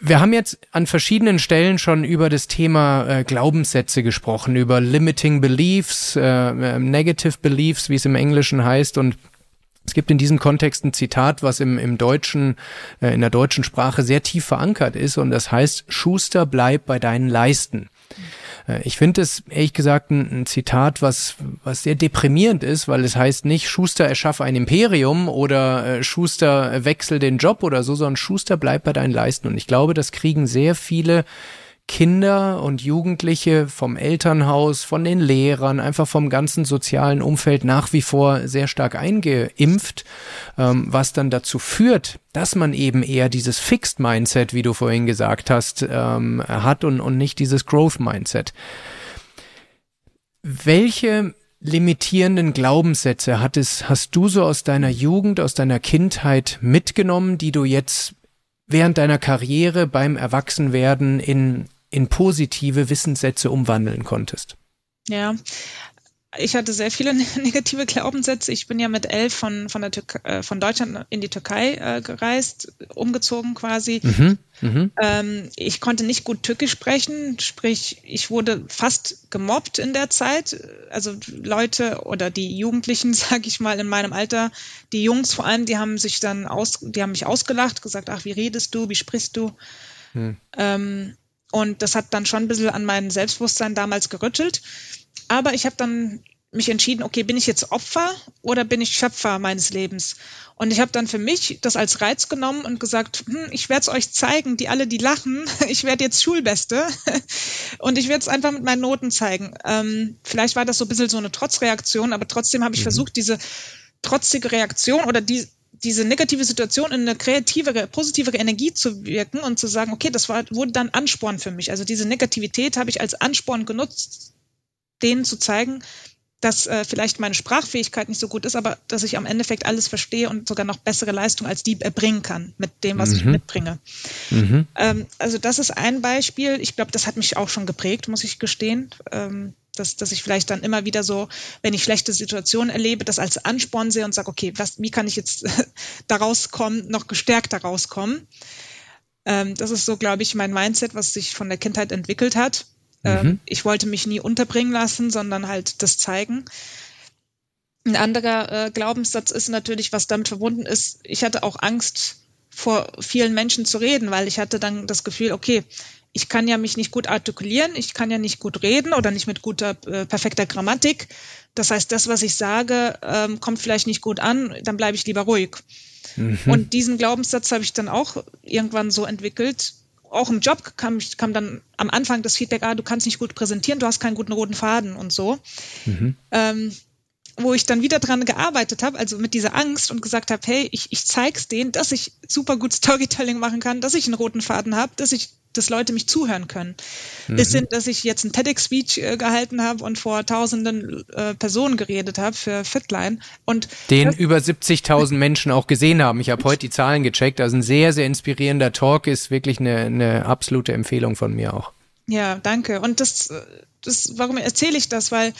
Wir haben jetzt an verschiedenen Stellen schon über das Thema äh, Glaubenssätze gesprochen, über limiting beliefs, äh, äh negative beliefs, wie es im Englischen heißt und es gibt in diesem Kontext ein Zitat, was im, im Deutschen, äh, in der deutschen Sprache sehr tief verankert ist und das heißt, Schuster, bleib bei deinen Leisten. Äh, ich finde es ehrlich gesagt ein, ein, Zitat, was, was sehr deprimierend ist, weil es heißt nicht Schuster erschaffe ein Imperium oder äh, Schuster wechsel den Job oder so, sondern Schuster bleib bei deinen Leisten. Und ich glaube, das kriegen sehr viele Kinder und Jugendliche vom Elternhaus, von den Lehrern, einfach vom ganzen sozialen Umfeld nach wie vor sehr stark eingeimpft, ähm, was dann dazu führt, dass man eben eher dieses Fixed Mindset, wie du vorhin gesagt hast, ähm, hat und, und nicht dieses Growth Mindset. Welche limitierenden Glaubenssätze hat es, hast du so aus deiner Jugend, aus deiner Kindheit mitgenommen, die du jetzt während deiner Karriere beim Erwachsenwerden in in positive Wissenssätze umwandeln konntest? Ja, ich hatte sehr viele negative Glaubenssätze. Ich bin ja mit elf von, von, der Türkei, äh, von Deutschland in die Türkei äh, gereist, umgezogen quasi. Mhm, mh. ähm, ich konnte nicht gut Türkisch sprechen, sprich, ich wurde fast gemobbt in der Zeit. Also Leute oder die Jugendlichen, sag ich mal, in meinem Alter, die Jungs vor allem, die haben sich dann aus, die haben mich ausgelacht, gesagt, ach, wie redest du, wie sprichst du? Hm. Ähm, und das hat dann schon ein bisschen an mein Selbstbewusstsein damals gerüttelt. Aber ich habe dann mich entschieden, okay, bin ich jetzt Opfer oder bin ich Schöpfer meines Lebens? Und ich habe dann für mich das als Reiz genommen und gesagt, hm, ich werde es euch zeigen, die alle, die lachen, ich werde jetzt Schulbeste und ich werde es einfach mit meinen Noten zeigen. Ähm, vielleicht war das so ein bisschen so eine Trotzreaktion, aber trotzdem habe ich mhm. versucht, diese trotzige Reaktion oder die, diese negative Situation in eine kreativere, positivere Energie zu wirken und zu sagen, okay, das war, wurde dann Ansporn für mich. Also diese Negativität habe ich als Ansporn genutzt, denen zu zeigen, dass äh, vielleicht meine Sprachfähigkeit nicht so gut ist, aber dass ich am Endeffekt alles verstehe und sogar noch bessere Leistung als die erbringen kann mit dem, was mhm. ich mitbringe. Mhm. Ähm, also das ist ein Beispiel. Ich glaube, das hat mich auch schon geprägt, muss ich gestehen. Ähm, dass, dass ich vielleicht dann immer wieder so, wenn ich schlechte Situationen erlebe, das als Ansporn sehe und sage, okay, was, wie kann ich jetzt daraus kommen, noch gestärkt daraus kommen? Ähm, das ist so, glaube ich, mein Mindset, was sich von der Kindheit entwickelt hat. Ähm, mhm. Ich wollte mich nie unterbringen lassen, sondern halt das zeigen. Ein anderer äh, Glaubenssatz ist natürlich, was damit verbunden ist, ich hatte auch Angst, vor vielen Menschen zu reden, weil ich hatte dann das Gefühl, okay, ich kann ja mich nicht gut artikulieren, ich kann ja nicht gut reden oder nicht mit guter, äh, perfekter Grammatik. Das heißt, das, was ich sage, ähm, kommt vielleicht nicht gut an, dann bleibe ich lieber ruhig. Mhm. Und diesen Glaubenssatz habe ich dann auch irgendwann so entwickelt. Auch im Job kam, kam dann am Anfang das Feedback, ah, du kannst nicht gut präsentieren, du hast keinen guten roten Faden und so. Mhm. Ähm, wo ich dann wieder dran gearbeitet habe, also mit dieser Angst und gesagt habe, hey, ich, ich zeig's denen, dass ich super gut Storytelling machen kann, dass ich einen roten Faden habe, dass ich dass Leute mich zuhören können. Mhm. Bis hin, dass ich jetzt ein TEDx-Speech äh, gehalten habe und vor tausenden äh, Personen geredet habe für Fitline. Und Den über 70.000 Menschen auch gesehen haben. Ich habe heute die Zahlen gecheckt. Also ein sehr, sehr inspirierender Talk ist wirklich eine, eine absolute Empfehlung von mir auch. Ja, danke. Und das, das warum erzähle ich das? Weil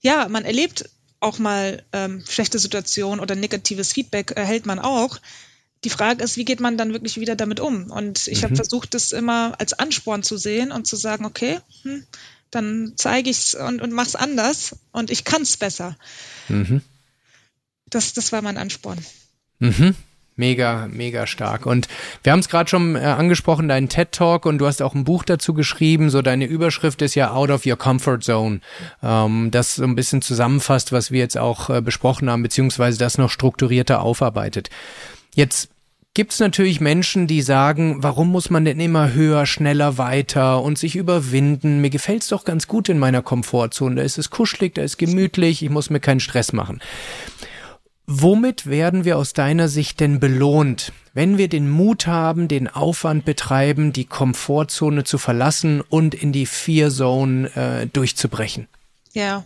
ja, man erlebt auch mal ähm, schlechte Situationen oder negatives Feedback erhält man auch die Frage ist, wie geht man dann wirklich wieder damit um? Und ich mhm. habe versucht, das immer als Ansporn zu sehen und zu sagen, okay, hm, dann zeige ich es und, und es anders und ich kann es besser. Mhm. Das, das war mein Ansporn. Mhm. Mega, mega stark. Und wir haben es gerade schon äh, angesprochen, deinen TED Talk und du hast auch ein Buch dazu geschrieben. So deine Überschrift ist ja Out of Your Comfort Zone. Ähm, das so ein bisschen zusammenfasst, was wir jetzt auch äh, besprochen haben, beziehungsweise das noch strukturierter aufarbeitet. Jetzt gibt's natürlich Menschen, die sagen, warum muss man denn immer höher, schneller, weiter und sich überwinden? Mir gefällt's doch ganz gut in meiner Komfortzone. Da ist es kuschelig, da ist gemütlich, ich muss mir keinen Stress machen. Womit werden wir aus deiner Sicht denn belohnt, wenn wir den Mut haben, den Aufwand betreiben, die Komfortzone zu verlassen und in die Fear Zone äh, durchzubrechen? Ja,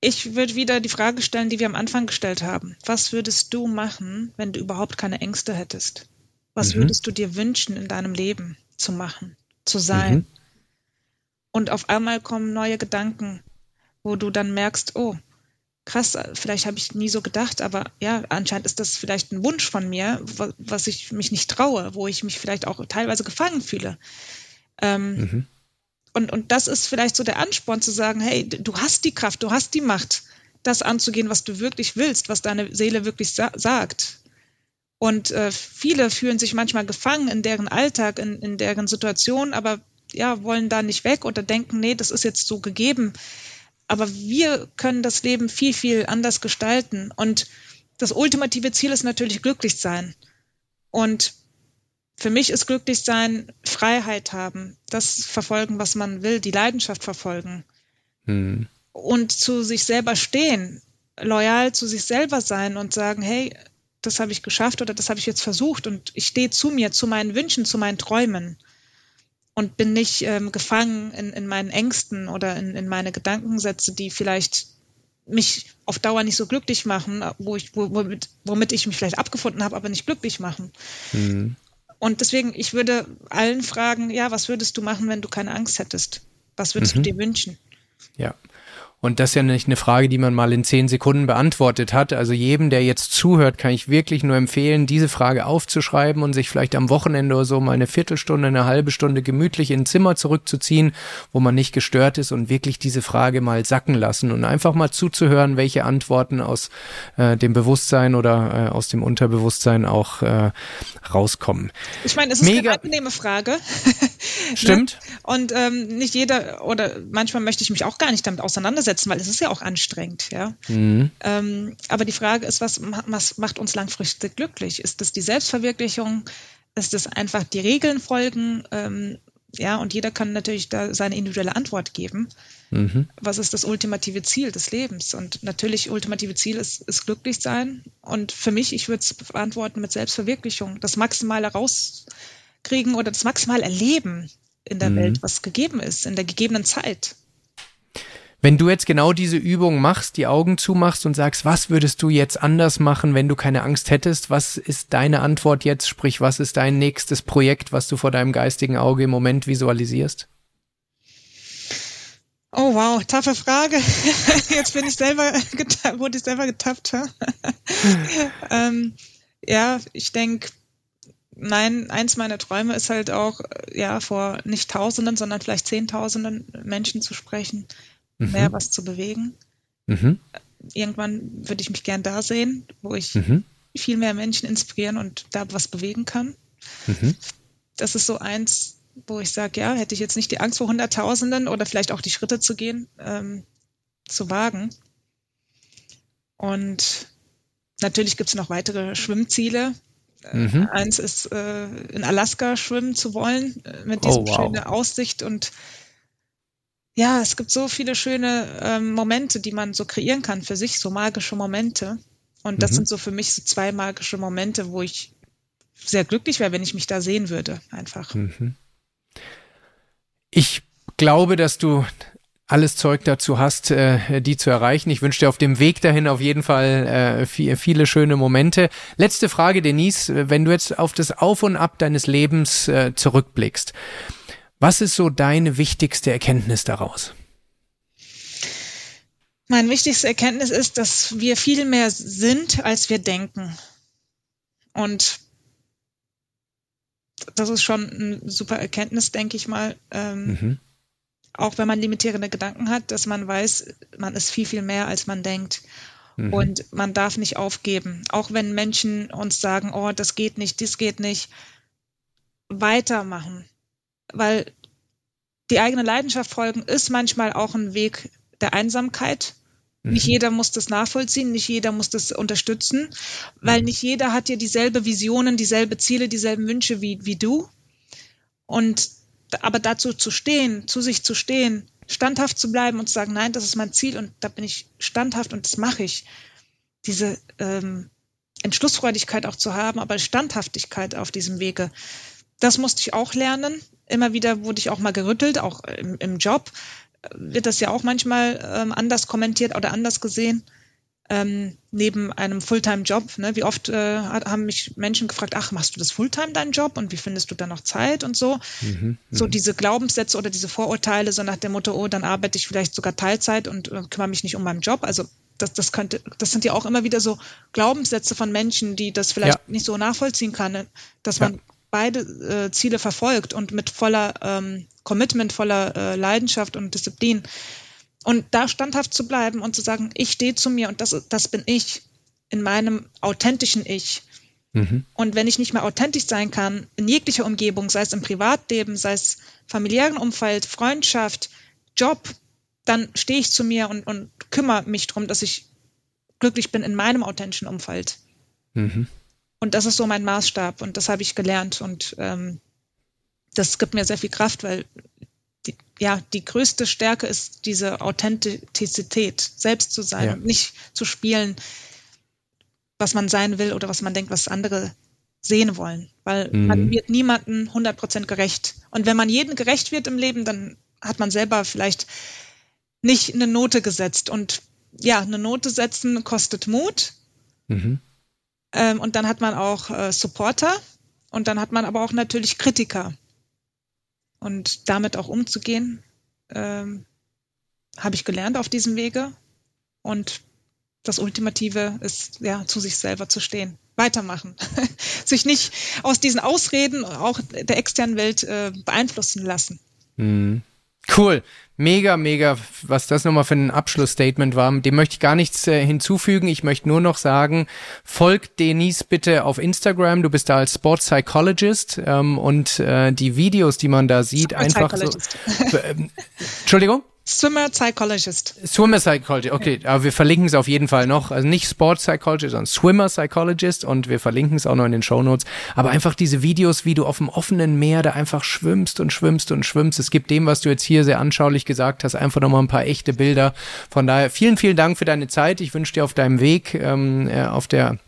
Ich würde wieder die Frage stellen, die wir am Anfang gestellt haben. Was würdest du machen, wenn du überhaupt keine Ängste hättest? Was mhm. würdest du dir wünschen, in deinem Leben zu machen, zu sein? Mhm. Und auf einmal kommen neue Gedanken, wo du dann merkst, oh, krass, vielleicht habe ich nie so gedacht, aber ja, anscheinend ist das vielleicht ein Wunsch von mir, was ich mich nicht traue, wo ich mich vielleicht auch teilweise gefangen fühle. Ähm, mhm. und, und das ist vielleicht so der Ansporn zu sagen, hey, du hast die Kraft, du hast die Macht, das anzugehen, was du wirklich willst, was deine Seele wirklich sa sagt. Und äh, viele fühlen sich manchmal gefangen in deren Alltag, in, in deren Situation, aber ja, wollen da nicht weg oder denken, nee, das ist jetzt so gegeben. Aber wir können das Leben viel, viel anders gestalten. Und das ultimative Ziel ist natürlich glücklich sein. Und für mich ist glücklich sein Freiheit haben, das verfolgen, was man will, die Leidenschaft verfolgen. Hm. Und zu sich selber stehen, loyal zu sich selber sein und sagen, hey, das habe ich geschafft oder das habe ich jetzt versucht und ich stehe zu mir, zu meinen Wünschen, zu meinen Träumen und bin nicht ähm, gefangen in, in meinen Ängsten oder in, in meine Gedankensätze, die vielleicht mich auf Dauer nicht so glücklich machen, wo ich, womit, womit ich mich vielleicht abgefunden habe, aber nicht glücklich machen. Mhm. Und deswegen, ich würde allen fragen, ja, was würdest du machen, wenn du keine Angst hättest? Was würdest mhm. du dir wünschen? Ja. Und das ist ja nicht eine Frage, die man mal in zehn Sekunden beantwortet hat. Also jedem, der jetzt zuhört, kann ich wirklich nur empfehlen, diese Frage aufzuschreiben und sich vielleicht am Wochenende oder so mal eine Viertelstunde, eine halbe Stunde gemütlich in ein Zimmer zurückzuziehen, wo man nicht gestört ist und wirklich diese Frage mal sacken lassen und einfach mal zuzuhören, welche Antworten aus äh, dem Bewusstsein oder äh, aus dem Unterbewusstsein auch äh, rauskommen. Ich meine, es ist Mega. eine angenehme Frage. Stimmt. ne? Und ähm, nicht jeder oder manchmal möchte ich mich auch gar nicht damit auseinandersetzen auseinandersetzen, weil es ist ja auch anstrengend, ja. Mhm. Ähm, aber die Frage ist, was, was macht uns langfristig glücklich? Ist das die Selbstverwirklichung? Ist es einfach die Regeln folgen? Ähm, ja, und jeder kann natürlich da seine individuelle Antwort geben. Mhm. Was ist das ultimative Ziel des Lebens? Und natürlich, ultimative Ziel ist, ist glücklich sein. Und für mich, ich würde es beantworten mit Selbstverwirklichung. Das Maximale rauskriegen oder das Maximale erleben in der mhm. Welt, was gegeben ist, in der gegebenen Zeit. Wenn du jetzt genau diese Übung machst, die Augen zumachst und sagst, was würdest du jetzt anders machen, wenn du keine Angst hättest? Was ist deine Antwort jetzt? Sprich, was ist dein nächstes Projekt, was du vor deinem geistigen Auge im Moment visualisierst? Oh wow, taffe Frage. Jetzt bin ich selber wurde ich selber getappt. ähm, ja, ich denke, nein, eins meiner Träume ist halt auch, ja, vor nicht Tausenden, sondern vielleicht Zehntausenden Menschen zu sprechen, mhm. mehr was zu bewegen. Mhm. Irgendwann würde ich mich gern da sehen, wo ich mhm. viel mehr Menschen inspirieren und da was bewegen kann. Mhm. Das ist so eins, wo ich sage, ja, hätte ich jetzt nicht die Angst vor Hunderttausenden oder vielleicht auch die Schritte zu gehen, ähm, zu wagen. Und natürlich gibt es noch weitere Schwimmziele. Mhm. Eins ist, äh, in Alaska schwimmen zu wollen, äh, mit dieser oh, wow. schönen Aussicht und ja, es gibt so viele schöne ähm, Momente, die man so kreieren kann für sich, so magische Momente. Und das mhm. sind so für mich so zwei magische Momente, wo ich sehr glücklich wäre, wenn ich mich da sehen würde, einfach. Mhm. Ich glaube, dass du alles Zeug dazu hast, äh, die zu erreichen. Ich wünsche dir auf dem Weg dahin auf jeden Fall äh, viel, viele schöne Momente. Letzte Frage, Denise, wenn du jetzt auf das Auf und Ab deines Lebens äh, zurückblickst. Was ist so deine wichtigste Erkenntnis daraus? Meine wichtigste Erkenntnis ist, dass wir viel mehr sind, als wir denken. Und das ist schon eine super Erkenntnis, denke ich mal. Ähm, mhm. Auch wenn man limitierende Gedanken hat, dass man weiß, man ist viel, viel mehr, als man denkt. Mhm. Und man darf nicht aufgeben. Auch wenn Menschen uns sagen, oh, das geht nicht, das geht nicht. Weitermachen weil die eigene Leidenschaft folgen ist manchmal auch ein Weg der Einsamkeit. Mhm. Nicht jeder muss das nachvollziehen, nicht jeder muss das unterstützen, weil mhm. nicht jeder hat ja dieselbe Visionen, dieselbe Ziele, dieselben Wünsche wie, wie du. Und aber dazu zu stehen, zu sich zu stehen, standhaft zu bleiben und zu sagen, nein, das ist mein Ziel und da bin ich standhaft und das mache ich. Diese ähm, Entschlussfreudigkeit auch zu haben, aber Standhaftigkeit auf diesem Wege, das musste ich auch lernen. Immer wieder wurde ich auch mal gerüttelt, auch im, im Job. wird das ja auch manchmal ähm, anders kommentiert oder anders gesehen. Ähm, neben einem Fulltime-Job. Ne? Wie oft äh, haben mich Menschen gefragt, ach, machst du das Fulltime, deinen Job? Und wie findest du da noch Zeit und so? Mhm, so mhm. diese Glaubenssätze oder diese Vorurteile, so nach dem Motto, oh, dann arbeite ich vielleicht sogar Teilzeit und äh, kümmere mich nicht um meinen Job. Also das, das könnte, das sind ja auch immer wieder so Glaubenssätze von Menschen, die das vielleicht ja. nicht so nachvollziehen kann, dass man beide äh, Ziele verfolgt und mit voller ähm, Commitment, voller äh, Leidenschaft und Disziplin. Und da standhaft zu bleiben und zu sagen, ich stehe zu mir und das, das bin ich in meinem authentischen Ich. Mhm. Und wenn ich nicht mehr authentisch sein kann, in jeglicher Umgebung, sei es im Privatleben, sei es familiären Umfeld, Freundschaft, Job, dann stehe ich zu mir und, und kümmere mich darum, dass ich glücklich bin in meinem authentischen Umfeld. Mhm. Und das ist so mein Maßstab und das habe ich gelernt und ähm, das gibt mir sehr viel Kraft, weil die, ja, die größte Stärke ist diese Authentizität, selbst zu sein ja. und nicht zu spielen, was man sein will oder was man denkt, was andere sehen wollen. Weil mhm. man wird niemandem 100% gerecht. Und wenn man jedem gerecht wird im Leben, dann hat man selber vielleicht nicht eine Note gesetzt. Und ja, eine Note setzen kostet Mut. Mhm. Ähm, und dann hat man auch äh, Supporter und dann hat man aber auch natürlich Kritiker. Und damit auch umzugehen, ähm, habe ich gelernt auf diesem Wege. Und das Ultimative ist, ja, zu sich selber zu stehen. Weitermachen. sich nicht aus diesen Ausreden auch der externen Welt äh, beeinflussen lassen. Mhm. Cool. Mega, mega, was das nochmal für ein Abschlussstatement war. Dem möchte ich gar nichts äh, hinzufügen. Ich möchte nur noch sagen, folgt Denise bitte auf Instagram. Du bist da als Sports Psychologist ähm, und äh, die Videos, die man da sieht, einfach so. Äh, Entschuldigung? Swimmer Psychologist. Swimmer Psychologist, okay, aber wir verlinken es auf jeden Fall noch. Also nicht Sport Psychologist, sondern Swimmer Psychologist und wir verlinken es auch noch in den Show Notes. Aber einfach diese Videos, wie du auf dem offenen Meer da einfach schwimmst und schwimmst und schwimmst. Es gibt dem, was du jetzt hier sehr anschaulich gesagt hast, einfach nochmal ein paar echte Bilder. Von daher vielen, vielen Dank für deine Zeit. Ich wünsche dir auf deinem Weg, ähm, äh, auf der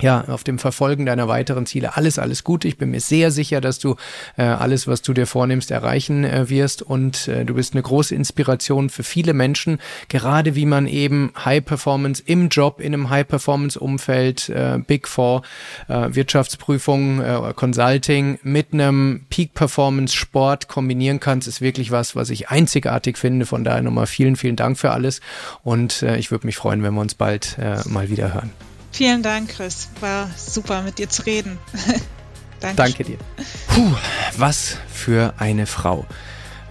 ja, auf dem Verfolgen deiner weiteren Ziele alles, alles Gute. Ich bin mir sehr sicher, dass du äh, alles, was du dir vornimmst, erreichen äh, wirst und äh, du bist eine große Inspiration für viele Menschen, gerade wie man eben High Performance im Job, in einem High Performance Umfeld, äh, Big Four, äh, Wirtschaftsprüfung, äh, Consulting mit einem Peak Performance Sport kombinieren kannst, ist wirklich was, was ich einzigartig finde. Von daher nochmal vielen, vielen Dank für alles und äh, ich würde mich freuen, wenn wir uns bald äh, mal wieder hören. Vielen Dank, Chris. War super, mit dir zu reden. Danke. Danke dir. Puh, was für eine Frau.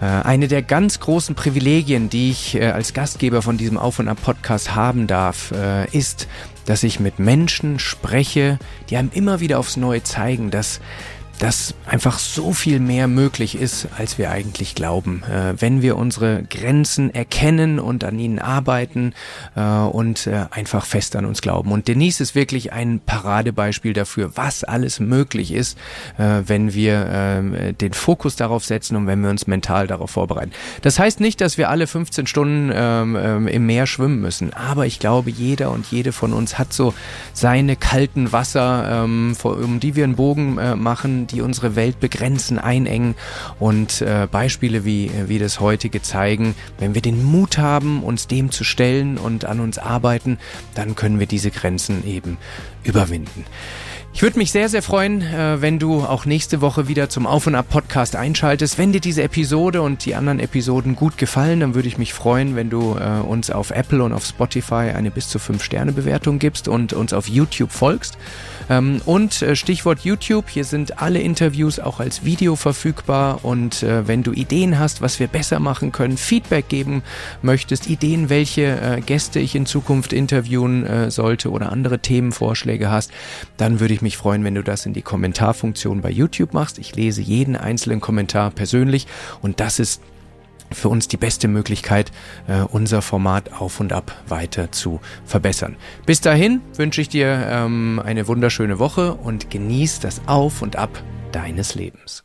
Äh, eine der ganz großen Privilegien, die ich äh, als Gastgeber von diesem Auf und Ab Podcast haben darf, äh, ist, dass ich mit Menschen spreche, die einem immer wieder aufs Neue zeigen, dass dass einfach so viel mehr möglich ist, als wir eigentlich glauben. Äh, wenn wir unsere Grenzen erkennen und an ihnen arbeiten äh, und äh, einfach fest an uns glauben. Und Denise ist wirklich ein Paradebeispiel dafür, was alles möglich ist, äh, wenn wir ähm, den Fokus darauf setzen und wenn wir uns mental darauf vorbereiten. Das heißt nicht, dass wir alle 15 Stunden ähm, ähm, im Meer schwimmen müssen, aber ich glaube, jeder und jede von uns hat so seine kalten Wasser, um die wir einen Bogen äh, machen, die unsere Welt begrenzen, einengen und äh, Beispiele wie, wie das heutige zeigen, wenn wir den Mut haben, uns dem zu stellen und an uns arbeiten, dann können wir diese Grenzen eben überwinden. Ich würde mich sehr, sehr freuen, äh, wenn du auch nächste Woche wieder zum Auf und Ab Podcast einschaltest. Wenn dir diese Episode und die anderen Episoden gut gefallen, dann würde ich mich freuen, wenn du äh, uns auf Apple und auf Spotify eine bis zu 5 Sterne Bewertung gibst und uns auf YouTube folgst. Ähm, und äh, Stichwort YouTube, hier sind alle Interviews auch als Video verfügbar. Und äh, wenn du Ideen hast, was wir besser machen können, Feedback geben möchtest, Ideen, welche äh, Gäste ich in Zukunft interviewen sollte oder andere Themenvorschläge hast, dann würde ich mich freuen, wenn du das in die Kommentarfunktion bei YouTube machst. Ich lese jeden einzelnen Kommentar persönlich. Und das ist für uns die beste Möglichkeit, äh, unser Format auf und ab weiter zu verbessern. Bis dahin wünsche ich dir ähm, eine wunderschöne Woche und genieß das Auf und Ab deines Lebens.